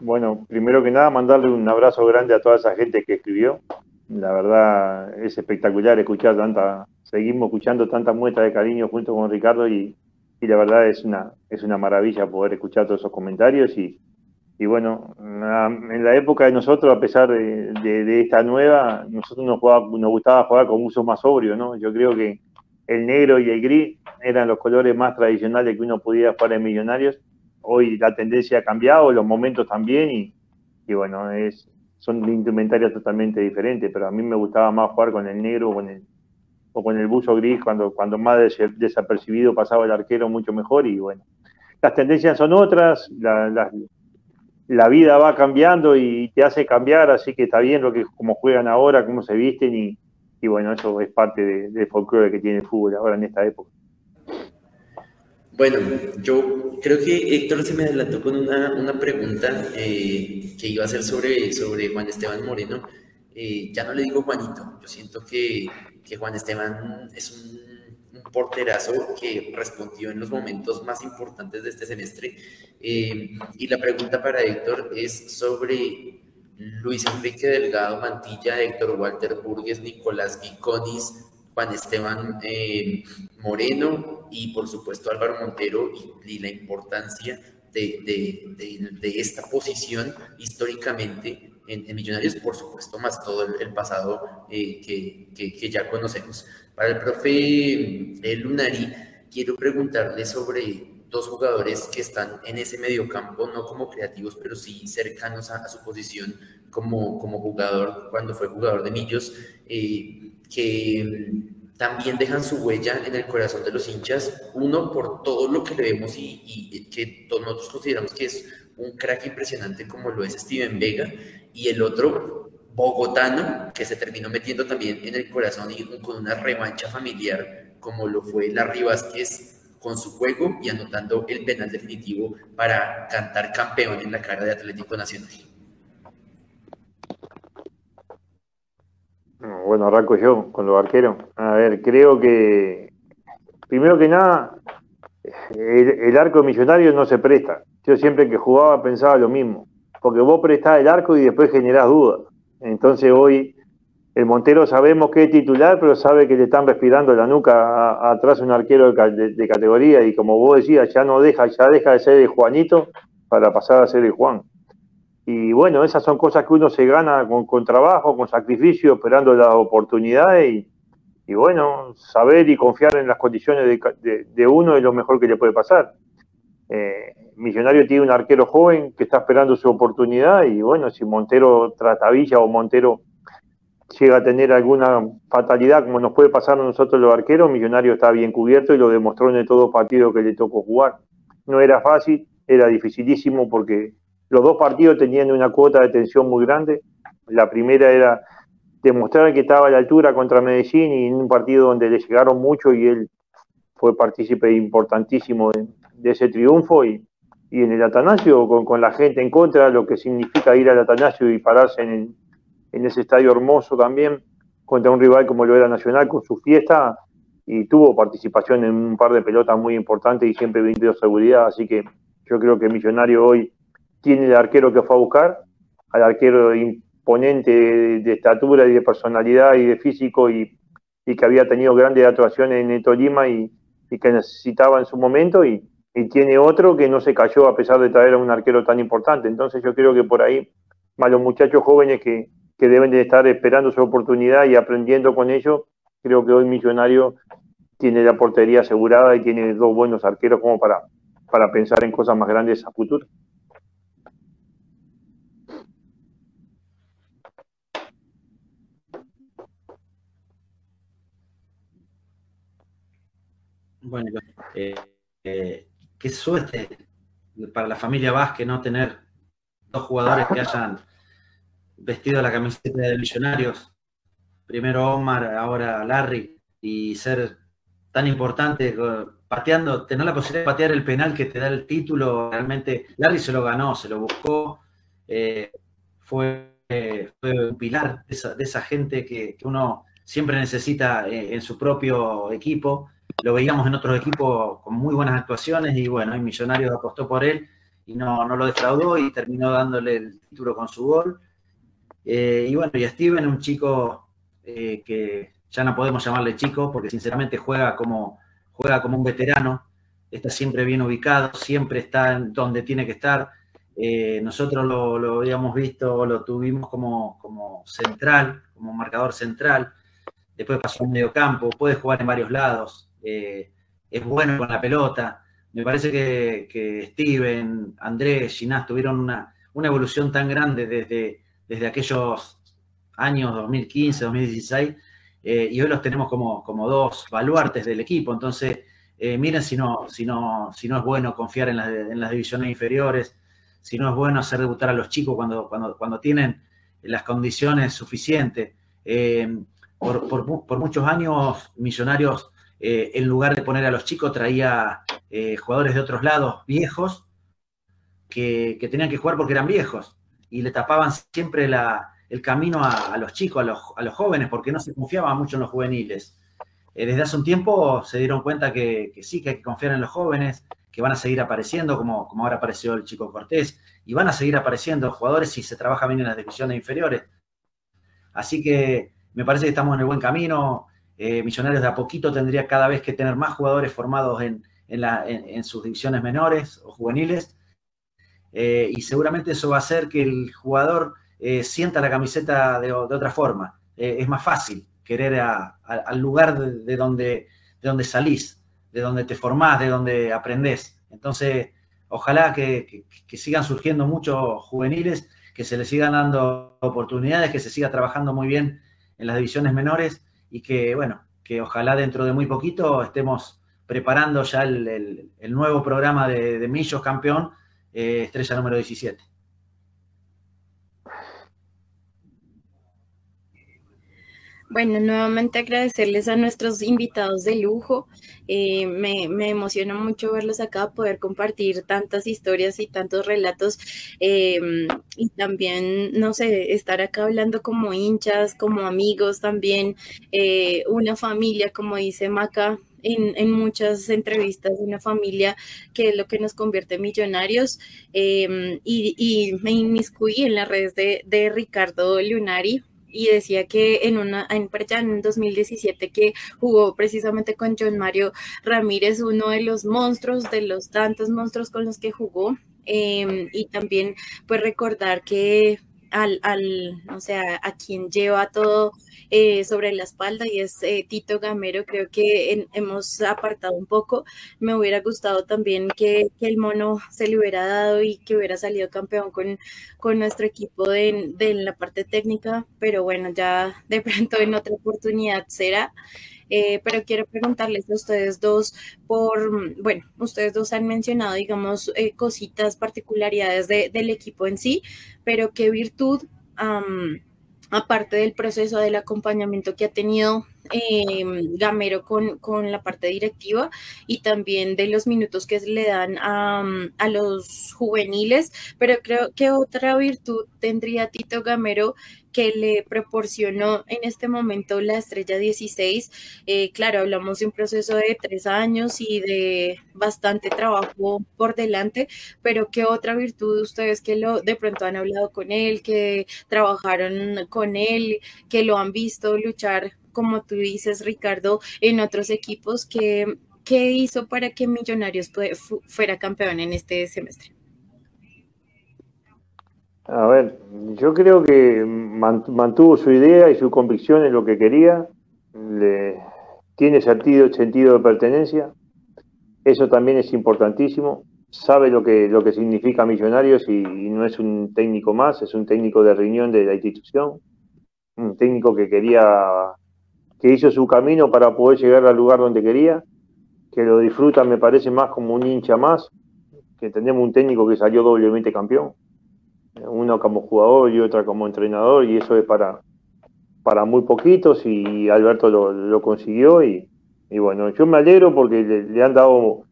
Bueno, primero que nada, mandarle un abrazo grande a toda esa gente que escribió. La verdad es espectacular escuchar tanta, seguimos escuchando tanta muestra de cariño junto con Ricardo y, la verdad es una, es una maravilla poder escuchar todos esos comentarios y, y bueno, en la época de nosotros, a pesar de, esta nueva, nosotros nos, nos gustaba jugar con uso más sobrio, ¿no? Yo creo que el negro y el gris eran los colores más tradicionales que uno podía jugar en Millonarios. Hoy la tendencia ha cambiado, los momentos también, y, bueno, son indumentarias totalmente diferentes, pero a mí me gustaba más jugar con el negro o con el, o buzo gris, cuando, cuando más desapercibido pasaba el arquero mucho mejor, y bueno, las tendencias son otras, la, la, vida va cambiando y te hace cambiar, así que está bien lo que como juegan ahora, cómo se visten, y, y bueno, eso es parte del folclore que tiene el fútbol ahora en esta época. Bueno, yo creo que Héctor se me adelantó con una, una pregunta eh, que iba a ser sobre, sobre Juan Esteban Moreno. Eh, ya no le digo Juanito, yo siento que, que Juan Esteban es un, porterazo que respondió en los momentos más importantes de este semestre. Eh, y la pregunta para Héctor es sobre Luis Enrique Delgado Mantilla, Héctor Walter Burgues, Nicolás Viconis, Juan Esteban eh, Moreno y por supuesto Álvaro Montero y, la importancia de, esta posición históricamente en, Millonarios, por supuesto, más todo el, pasado eh, que, ya conocemos. Para el profe eh, Lunari, quiero preguntarle sobre dos jugadores que están en ese mediocampo, no como creativos, pero sí cercanos a, su posición como, como jugador, cuando fue jugador de Millos que también dejan su huella en el corazón de los hinchas, uno por todo lo que le vemos y, que todos nosotros consideramos que es un crack impresionante como lo es Steven Vega, y el otro bogotano que se terminó metiendo también en el corazón y con una revancha familiar como lo fue Larry Vázquez con su juego y anotando el penal definitivo para cantar campeón en la cara de Atlético Nacional. Bueno, arranco yo con los arqueros. A ver, creo que, primero que nada, el, arco millonario no se presta. Yo siempre que jugaba pensaba lo mismo, porque vos prestás el arco y después generás dudas. Entonces hoy el Montero sabemos que es titular, pero sabe que le están respirando la nuca atrás un arquero de, categoría y como vos decías, ya no deja, ya deja de ser el Juanito para pasar a ser el Juan. Y bueno, esas son cosas que uno se gana con, trabajo, con sacrificio, esperando las oportunidades y, bueno, saber y confiar en las condiciones de, uno es lo mejor que le puede pasar. Eh, Millonario tiene un arquero joven que está esperando su oportunidad y bueno, si Montero Tratavilla o Montero llega a tener alguna fatalidad como nos puede pasar a nosotros los arqueros, Millonario está bien cubierto y lo demostró en todo partido que le tocó jugar. No era fácil, era dificilísimo porque los dos partidos tenían una cuota de tensión muy grande. La primera era demostrar que estaba a la altura contra Medellín y en un partido donde le llegaron mucho y él fue partícipe importantísimo de, ese triunfo y, en el Atanasio con, la gente en contra, lo que significa ir al Atanasio y pararse en en ese estadio hermoso también, contra un rival como lo era Nacional, con su fiesta, y tuvo participación en un par de pelotas muy importantes y siempre brindó seguridad, así que yo creo que Millonario hoy tiene el arquero que fue a buscar, al arquero imponente de, estatura y de personalidad y de físico y, que había tenido grandes actuaciones en Tolima y, que necesitaba en su momento y, tiene otro que no se cayó a pesar de traer a un arquero tan importante. Entonces yo creo que por ahí, más los muchachos jóvenes que, que deben de estar esperando su oportunidad y aprendiendo con ellos, creo que hoy Millonario tiene la portería asegurada y tiene dos buenos arqueros como para, para pensar en cosas más grandes a futuro. Bueno, eh, eh, qué suerte para la familia Vázquez no tener dos jugadores que hayan vestido la camiseta de Millonarios. Primero Omar, ahora Larry, y ser tan importante pateando, tener la posibilidad de patear el penal que te da el título, realmente Larry se lo ganó, se lo buscó, eh, fue, un pilar de esa, gente que, uno siempre necesita en su propio equipo lo veíamos en otros equipos con muy buenas actuaciones y bueno, el Millonarios apostó por él y no, no lo defraudó y terminó dándole el título con su gol. Eh, y bueno, y Steven, un chico eh, que ya no podemos llamarle chico porque sinceramente juega como, juega como un veterano, está siempre bien ubicado, siempre está donde tiene que estar. Eh, nosotros lo, habíamos visto, lo tuvimos como, como central, como marcador central, después pasó a medio campo, puede jugar en varios lados, es bueno con la pelota. Me parece que, Steven, Andrés, Ginás tuvieron una, evolución tan grande desde, desde aquellos años 2015, 2016, eh, y hoy los tenemos como, como dos baluartes del equipo. Entonces, eh, miren si no, si, no, si no es bueno confiar en las, divisiones inferiores, si no es bueno hacer debutar a los chicos cuando, cuando, cuando tienen las condiciones suficientes. por, por, muchos años, Millonarios eh, en lugar de poner a los chicos, traía eh, jugadores de otros lados viejos que, tenían que jugar porque eran viejos y le tapaban siempre el camino a, los chicos, a los, jóvenes, porque no se confiaba mucho en los juveniles. Eh, desde hace un tiempo se dieron cuenta que, sí, que hay que confiar en los jóvenes, que van a seguir apareciendo, como, como ahora apareció el chico Cortés, y van a seguir apareciendo jugadores si se trabaja bien en las divisiones inferiores. Así que me parece que estamos en el buen camino. Eh, Millonarios de a poquito tendría cada vez que tener más jugadores formados en, sus divisiones menores o juveniles. Eh, y seguramente eso va a hacer que el jugador eh, sienta la camiseta de, otra forma. es más fácil querer al lugar de, donde, de donde salís, de donde te formás, de donde aprendés. Entonces, ojalá que, sigan surgiendo muchos juveniles, que se les sigan dando oportunidades, que se siga trabajando muy bien en las divisiones menores y que, bueno, que ojalá dentro de muy poquito estemos preparando ya el, nuevo programa de, Millos Campeón, eh, estrella número 17. Bueno, nuevamente agradecerles a nuestros invitados de lujo. Eh, me, me, emociona mucho verlos acá, poder compartir tantas historias y tantos relatos. Em, y también, no sé, estar acá hablando como hinchas, como amigos también, eh, una familia, como dice Maca. En, muchas entrevistas, una familia que es lo que nos convierte en millonarios. Em, y, y, me inmiscuí en las redes de, de Ricardo Lunari, y decía que en una en, en 2017 que jugó precisamente con John Mario Ramírez, uno de los monstruos, de los tantos monstruos con los que jugó. Em, y también pues recordar que al, al, o sea, a quien lleva todo eh, sobre la espalda y es eh, Tito Gamero. Creo que hemos apartado un poco. Me hubiera gustado también que, el mono se le hubiera dado y que hubiera salido campeón con, con nuestro equipo de, de la parte técnica, pero bueno, ya de pronto en otra oportunidad será. Eh, pero quiero preguntarles a ustedes dos por, bueno, ustedes dos han mencionado, digamos, eh, cositas, particularidades del equipo en sí, pero qué virtud, aparte del proceso del acompañamiento que ha tenido em, Gamero con, la parte directiva y también de los minutos que le dan a, a, los juveniles, pero creo que otra virtud tendría Tito Gamero que le proporcionó en este momento la estrella 16. Eh, claro, hablamos de un proceso de tres años y de bastante trabajo por delante, pero ¿qué otra virtud ustedes que lo de pronto han hablado con él, que trabajaron con él, que lo han visto luchar, como tú dices, Ricardo, en otros equipos, que, ¿qué hizo para que Millonarios fuera campeón en este semestre? A ver, yo creo que mantuvo su idea y su convicción en lo que quería, le, tiene sentido, sentido de pertenencia, eso también es importantísimo, sabe lo que, lo que significa Millonarios y, no es un técnico más, es un técnico de reunión de la institución, un técnico que quería, que hizo su camino para poder llegar al lugar donde quería, que lo disfruta me parece más como un hincha más, que tenemos un técnico que salió doblemente campeón uno como jugador y otra como entrenador, y eso es para, para muy poquitos, y Alberto lo, consiguió, y, bueno, yo me alegro porque le, han dado,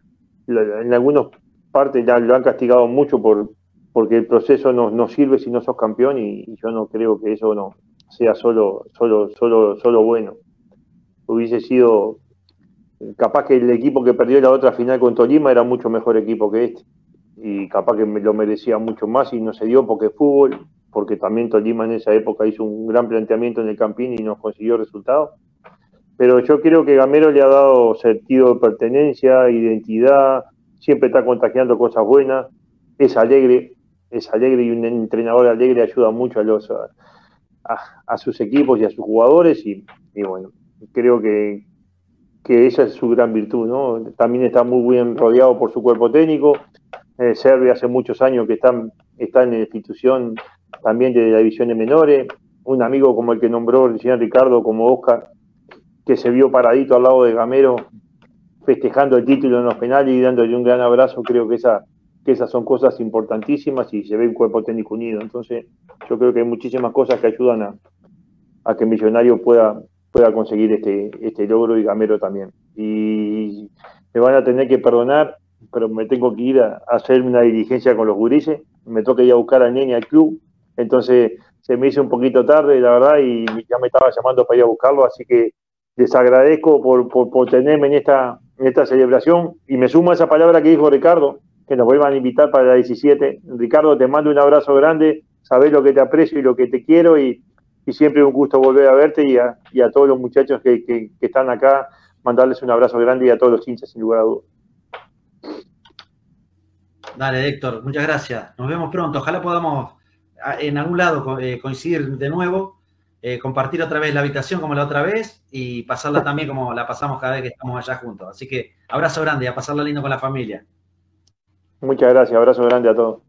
en algunas partes ya lo han castigado mucho por porque el proceso no, no sirve si no sos campeón, y, yo no creo que eso no sea solo, solo, solo, solo bueno. Hubiese sido capaz que el equipo que perdió la otra final con Tolima era mucho mejor equipo que este y capaz que lo merecía mucho más y no se dio porque fútbol, porque también Tolima en esa época hizo un gran planteamiento en el Campín y nos consiguió resultados. Pero yo creo que Gamero le ha dado sentido de pertenencia, identidad, siempre está contagiando cosas buenas, es alegre, es alegre y un entrenador alegre ayuda mucho a los a, sus equipos y a sus jugadores y, bueno, creo que, que esa es su gran virtud, ¿no? También está muy bien rodeado por su cuerpo técnico, eh, Serbia hace muchos años que están, está en la institución también de la división de menores, un amigo como el que nombró el señor Ricardo, como Oscar, que se vio paradito al lado de Gamero, festejando el título en los penales y dándole un gran abrazo, creo que, esa, que esas son cosas importantísimas y se ve un cuerpo técnico unido. Entonces, yo creo que hay muchísimas cosas que ayudan a, a que Millonario pueda, pueda conseguir este, este logro y Gamero también. Y me van a tener que perdonar pero me tengo que ir a, hacer una diligencia con los gurises, me toca ir a buscar al nene al club, entonces se me hizo un poquito tarde, la verdad, y ya me estaba llamando para ir a buscarlo, así que les agradezco por, por, tenerme en esta, en esta celebración y me sumo a esa palabra que dijo Ricardo, que nos vuelvan a invitar para la 17. Ricardo, te mando un abrazo grande, sabes lo que te aprecio y lo que te quiero y, y siempre un gusto volver a verte y a, y a todos los muchachos que, que, que están acá, mandarles un abrazo grande y a todos los hinchas, sin lugar a dudas. Dale, Héctor, muchas gracias. Nos vemos pronto. Ojalá podamos en algún lado eh, coincidir de nuevo, eh, compartir otra vez la habitación como la otra vez y pasarla también como la pasamos cada vez que estamos allá juntos. Así que abrazo grande y a pasarla lindo con la familia. Muchas gracias, abrazo grande a todos.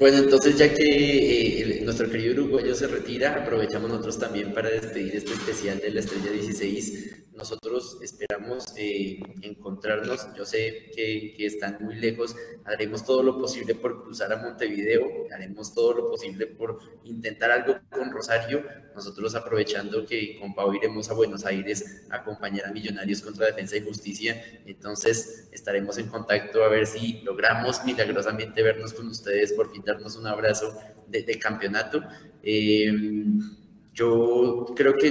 Bueno, entonces ya que eh, nuestro querido uruguayo se retira, aprovechamos nosotros también para despedir este especial de la Estrella 16 nosotros esperamos eh, encontrarnos. Yo sé que, que, están muy lejos. Haremos todo lo posible por cruzar a Montevideo. Haremos todo lo posible por intentar algo con Rosario. Nosotros aprovechando que con Pau iremos a Buenos Aires a acompañar a Millonarios contra Defensa y Justicia. Entonces estaremos en contacto a ver si logramos milagrosamente vernos con ustedes, por fin darnos un abrazo de, de campeonato. Eh, yo creo que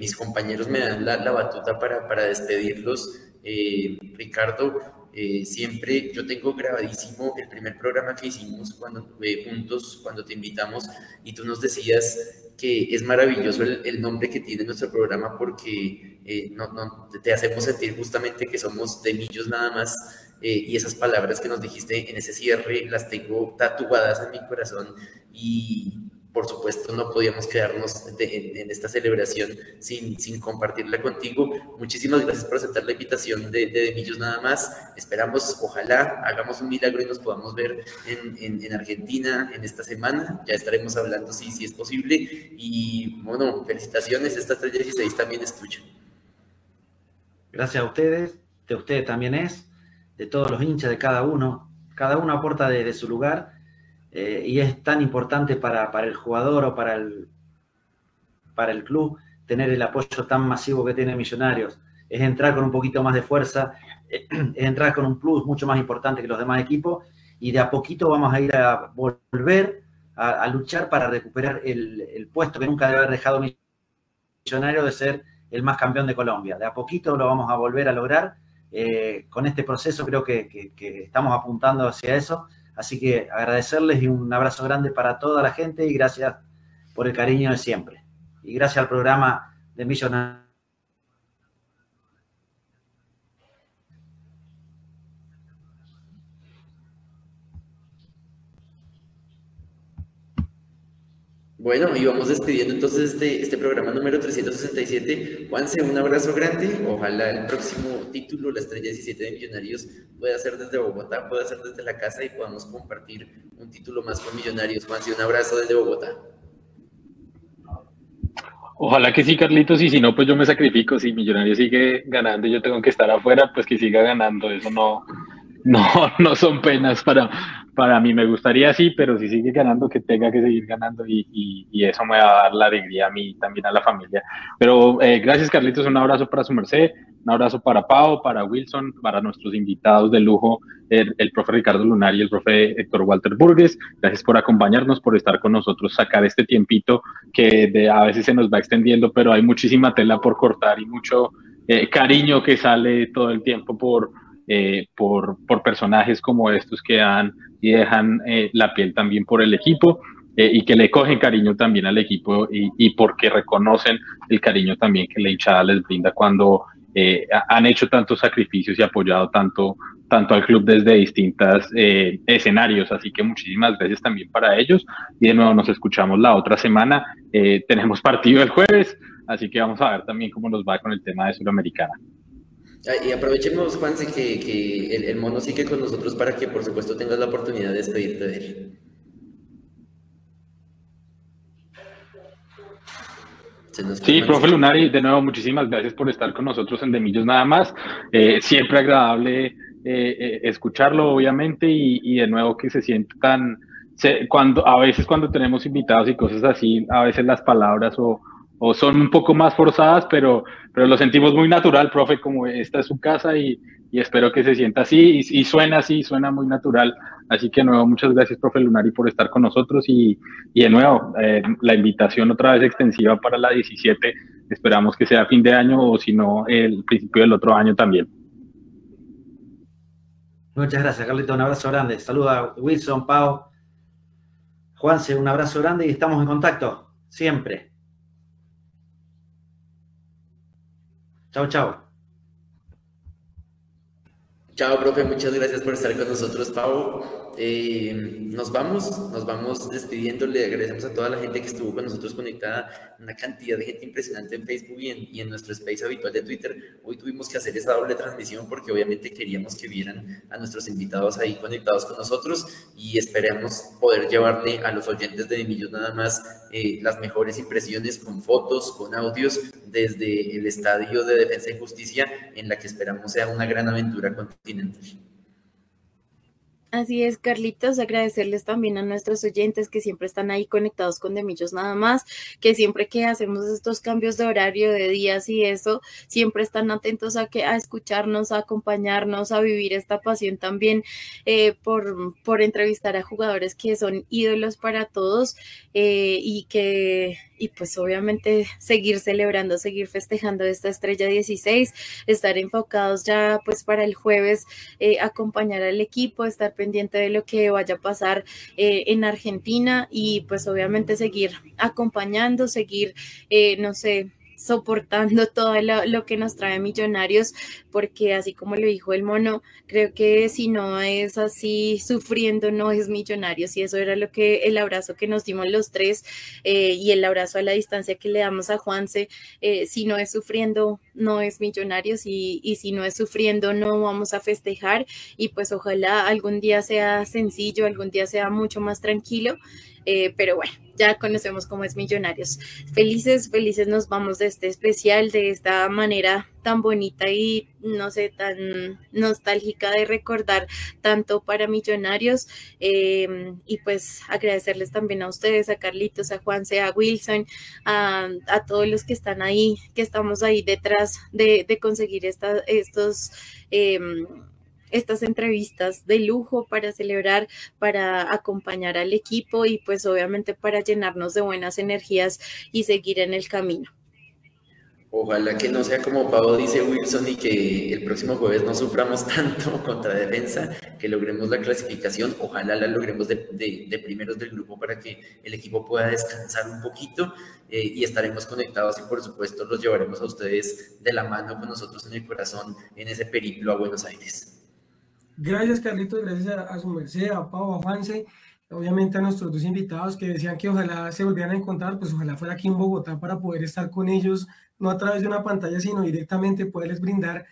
mis compañeros me dan la, batuta para, para despedirlos. Eh, Ricardo, eh, siempre yo tengo grabadísimo el primer programa que hicimos cuando eh, juntos, cuando te invitamos, y tú nos decías que es maravilloso el, nombre que tiene nuestro programa porque no, no, te hacemos sentir justamente que somos de millos nada más. Y esas palabras que nos dijiste en ese cierre las tengo tatuadas en mi corazón y, por supuesto no podíamos quedarnos en, esta celebración sin, sin, compartirla contigo. Muchísimas gracias por aceptar la invitación de, de, Millos nada más. Esperamos, ojalá hagamos un milagro y nos podamos ver en, en, Argentina en esta semana. Ya estaremos hablando si, si es posible. Y bueno, felicitaciones, esta 316 también es tuya. Gracias a ustedes, de ustedes también es, de todos los hinchas, de cada uno. Cada uno aporta desde su lugar eh, y es tan importante para, el jugador o para el, para el club tener el apoyo tan masivo que tiene Millonarios. Es entrar con un poquito más de fuerza, es entrar con un plus mucho más importante que los demás equipos y de a poquito vamos a ir a volver a, luchar para recuperar el, puesto que nunca debe haber dejado Millonario de ser el más campeón de Colombia. De a poquito lo vamos a volver a lograr. Eh, con este proceso creo que, estamos apuntando hacia eso. Así que agradecerles y un abrazo grande para toda la gente y gracias por el cariño de siempre. Y gracias al programa de Millonario Bueno, y vamos despidiendo entonces este, este programa número 367. Juanse, un abrazo grande. Ojalá el próximo título, la estrella 17 de Millonarios, pueda ser desde Bogotá, pueda ser desde la casa y podamos compartir un título más con Millonarios. Juanse, un abrazo desde Bogotá. Ojalá que sí, Carlitos, y si no, pues yo me sacrifico. Si Millonarios sigue ganando y yo tengo que estar afuera, pues que siga ganando. Eso no, no, no son penas para, para mí. Me gustaría sí, pero si sigue ganando, que tenga que seguir ganando y, y, eso me va a dar la alegría a mí también a la familia. Pero eh, gracias, Carlitos. Un abrazo para su merced, un abrazo para Pau, para Wilson, para nuestros invitados de lujo, el, el profe Ricardo Lunar y el profe Héctor Walter Burgues. Gracias por acompañarnos, por estar con nosotros, sacar este tiempito que de, a veces se nos va extendiendo, pero hay muchísima tela por cortar y mucho eh, cariño que sale todo el tiempo por eh, por, por, personajes como estos que dan y dejan eh, la piel también por el equipo eh, y que le cogen cariño también al equipo y, y, porque reconocen el cariño también que la hinchada les brinda cuando han hecho tantos sacrificios y apoyado tanto, tanto al club desde distintos escenarios. Así que muchísimas gracias también para ellos y de nuevo nos escuchamos la otra semana. tenemos partido el jueves, así que vamos a ver también cómo nos va con el tema de Sudamericana. Y aprovechemos, Juanse, que, que el, mono sigue con nosotros para que, por supuesto, tengas la oportunidad de despedirte de él. Sí, profe Lunari, de nuevo, muchísimas gracias por estar con nosotros en Demillos Nada más. Eh, siempre agradable eh, eh, escucharlo, obviamente, y, y, de nuevo que se siente tan... cuando, a veces cuando tenemos invitados y cosas así, a veces las palabras o, o son un poco más forzadas, pero, pero lo sentimos muy natural, profe, como esta es su casa y, y espero que se sienta así y, suena así, suena muy natural. Así que de nuevo, muchas gracias, profe Lunari, por estar con nosotros y, y de nuevo, eh, la invitación otra vez extensiva para la 17. Esperamos que sea fin de año o si no, el principio del otro año también. Muchas gracias, Carlito. Un abrazo grande. Saluda a Wilson, Pau, Juanse, un abrazo grande y estamos en contacto siempre. Chao, chao. Chao, profe, muchas gracias por estar con nosotros, Pau. Eh, nos vamos, nos vamos despidiéndole, agradecemos a toda la gente que estuvo con nosotros conectada, una cantidad de gente impresionante en Facebook y en, y en, nuestro space habitual de Twitter. Hoy tuvimos que hacer esa doble transmisión porque obviamente queríamos que vieran a nuestros invitados ahí conectados con nosotros y esperamos poder llevarle a los oyentes de Millos nada más eh, las mejores impresiones con fotos, con audios desde el estadio de Defensa y Justicia en la que esperamos sea una gran aventura continental. Así es, Carlitos, agradecerles también a nuestros oyentes que siempre están ahí conectados con Demillos nada más, que siempre que hacemos estos cambios de horario, de días y eso, siempre están atentos a que a escucharnos, a acompañarnos, a vivir esta pasión también eh, por, por entrevistar a jugadores que son ídolos para todos eh, y que y pues obviamente seguir celebrando, seguir festejando esta estrella 16, estar enfocados ya pues para el jueves, eh, acompañar al equipo, estar pendiente de lo que vaya a pasar eh, en Argentina y pues obviamente seguir acompañando, seguir, eh, no sé, soportando todo lo, que nos trae Millonarios, porque así como lo dijo el mono, creo que si no es así sufriendo, no es Millonarios, y eso era lo que el abrazo que nos dimos los tres eh, y el abrazo a la distancia que le damos a Juanse, eh, si no es sufriendo, no es Millonarios, y, y si no es sufriendo, no vamos a festejar, y pues ojalá algún día sea sencillo, algún día sea mucho más tranquilo. Eh, pero bueno, ya conocemos cómo es Millonarios. Felices, felices nos vamos de este especial, de esta manera tan bonita y no sé, tan nostálgica de recordar tanto para Millonarios. Em, y pues agradecerles también a ustedes, a Carlitos, a Juanse, a Wilson, a, todos los que están ahí, que estamos ahí detrás de, conseguir estos... Em, estas entrevistas de lujo para celebrar, para acompañar al equipo y pues obviamente para llenarnos de buenas energías y seguir en el camino. Ojalá que no sea como Pau dice Wilson y que el próximo jueves no suframos tanto contra defensa, que logremos la clasificación, ojalá la logremos de, primeros del grupo para que el equipo pueda descansar un poquito eh, y estaremos conectados y por supuesto los llevaremos a ustedes de la mano con nosotros en el corazón en ese periplo a Buenos Aires. Gracias Carlitos, gracias a, su merced, a Pau, a Juanse, obviamente a nuestros dos invitados que decían que ojalá se volvieran a encontrar, pues ojalá fuera aquí en Bogotá para poder estar con ellos no a través de una pantalla, sino directamente poderles brindar,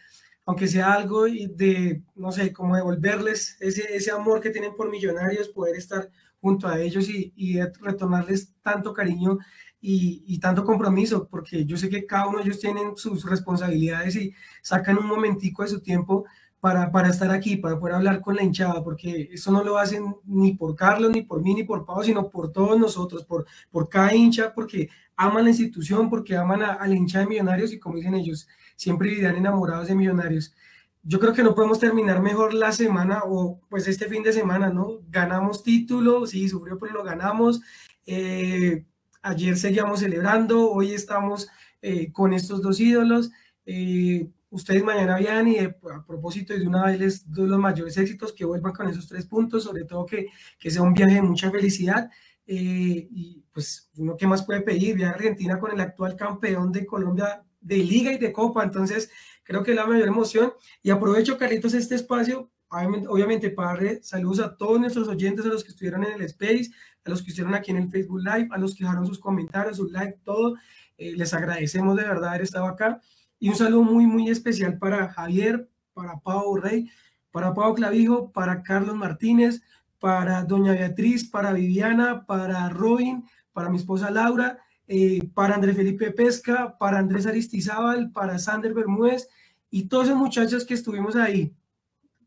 aunque sea algo de, no sé, como devolverles ese, ese amor que tienen por millonarios, poder estar junto a ellos y, y retornarles tanto cariño y, y, tanto compromiso, porque yo sé que cada uno de ellos tienen sus responsabilidades y sacan un momentico de su tiempo para, para estar aquí, para poder hablar con la hinchada, porque eso no lo hacen ni por Carlos, ni por mí, ni por Pau, sino por todos nosotros, por, por cada hincha, porque aman la institución, porque aman a, la hincha de Millonarios y como dicen ellos, siempre vivirán enamorados de Millonarios. Yo creo que no podemos terminar mejor la semana o pues este fin de semana, ¿no? Ganamos título, sí, sufrió, pero lo ganamos. Eh, ayer seguíamos celebrando, hoy estamos eh, con estos dos ídolos. Eh, ustedes mañana vienen y a propósito de una vez les doy los mayores éxitos, que vuelvan con esos tres puntos, sobre todo que, que sea un viaje de mucha felicidad. y pues uno qué más puede pedir, viajar a Argentina con el actual campeón de Colombia de liga y de copa, entonces creo que es la mayor emoción. Y aprovecho Carlitos este espacio, obviamente, para darle saludos a todos nuestros oyentes, a los que estuvieron en el space, a los que estuvieron aquí en el Facebook Live, a los que dejaron sus comentarios, sus likes, todo, eh, les agradecemos de verdad haber estado acá y un saludo muy, muy especial para Javier, para Pau Rey, para Pau Clavijo, para Carlos Martínez, para Doña Beatriz, para Viviana, para Robin, para mi esposa Laura, eh, para Andrés Felipe Pesca, para Andrés Aristizábal, para Sander Bermúdez y todos esos muchachos que estuvimos ahí.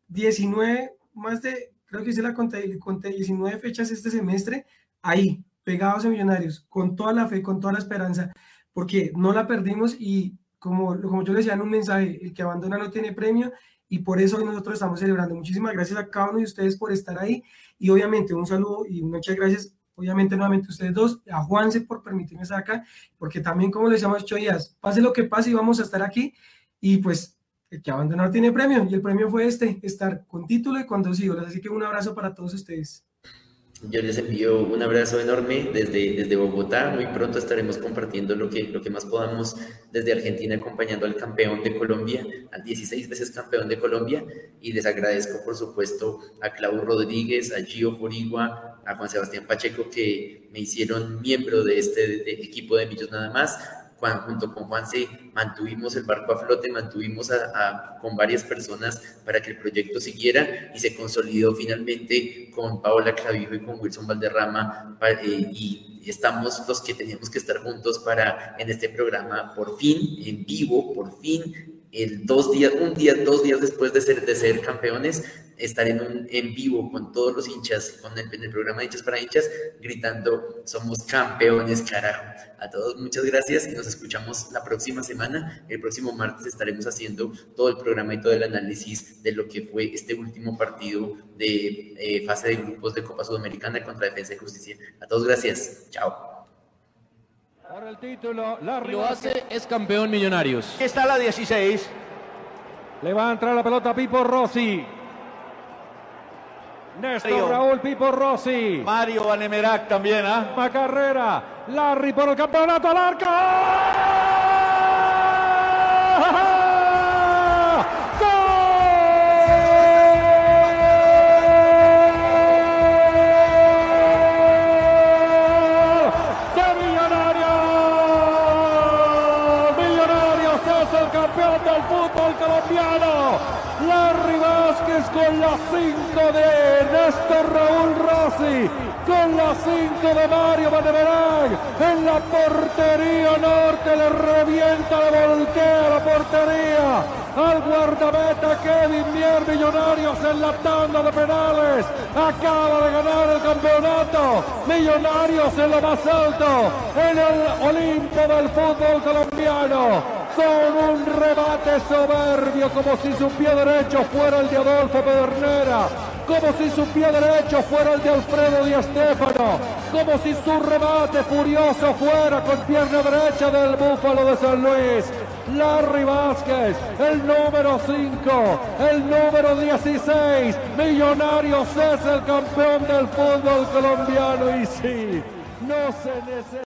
19, más de, creo que hice la conté, conté 19 fechas este semestre, ahí, pegados a Millonarios, con toda la fe, con toda la esperanza, porque no la perdimos y como, como yo les decía en un mensaje, el que abandona no tiene premio y por eso hoy nosotros estamos celebrando. Muchísimas gracias a cada uno de ustedes por estar ahí y obviamente un saludo y muchas gracias obviamente nuevamente ustedes dos, a Juanse por permitirme estar acá, porque también como les hemos dicho días, pase lo que pase y vamos a estar aquí, y pues el que abandonar tiene premio, y el premio fue este, estar con título y con dos ídolos, así que un abrazo para todos ustedes. Yo les envío un abrazo enorme desde, desde Bogotá. Muy pronto estaremos compartiendo lo que, lo que más podamos desde Argentina, acompañando al campeón de Colombia, al 16 veces campeón de Colombia. Y les agradezco, por supuesto, a Clau Rodríguez, a Gio Forigua, a Juan Sebastián Pacheco, que me hicieron miembro de este equipo de Millos Nada más junto con Juanse mantuvimos el barco a flote, mantuvimos a, con varias personas para que el proyecto siguiera y se consolidó finalmente con Paola Clavijo y con Wilson Valderrama eh, y estamos los que teníamos que estar juntos para en este programa por fin en vivo, por fin el dos días, un día, dos días después de ser, de ser campeones, estar en, un, en vivo con todos los hinchas, con el, en el programa de hinchas para hinchas, gritando, somos campeones, carajo. A todos muchas gracias y nos escuchamos la próxima semana. El próximo martes estaremos haciendo todo el programa y todo el análisis de lo que fue este último partido de eh, fase de grupos de Copa Sudamericana contra Defensa y Justicia. A todos gracias. Chao. Ahora el título, Lo hace, es campeón Millonarios. Está la 16. Le va a entrar la pelota Pipo Rossi. Néstor Raúl Pipo Rossi. Mario Vanemerac también, ¿ah? ¿eh? carrera. Larry por el campeonato al arco. 5 de Néstor Raúl Rossi, con la 5 de Mario Vandeverag, en la portería norte le revienta, le voltea la portería. Al guardameta Kevin Mier Millonarios en la tanda de penales, acaba de ganar el campeonato, Millonarios en lo más alto, en el Olimpo del fútbol colombiano, con un rebate soberbio como si su pie derecho fuera el de Adolfo Pedernera, como si su pie derecho fuera el de Alfredo Di Stéfano, como si su rebate furioso fuera con pierna derecha del Búfalo de San Luis. Larry Vázquez, el número 5, el número 16, Millonarios es el campeón del fútbol colombiano y sí, no se necesita.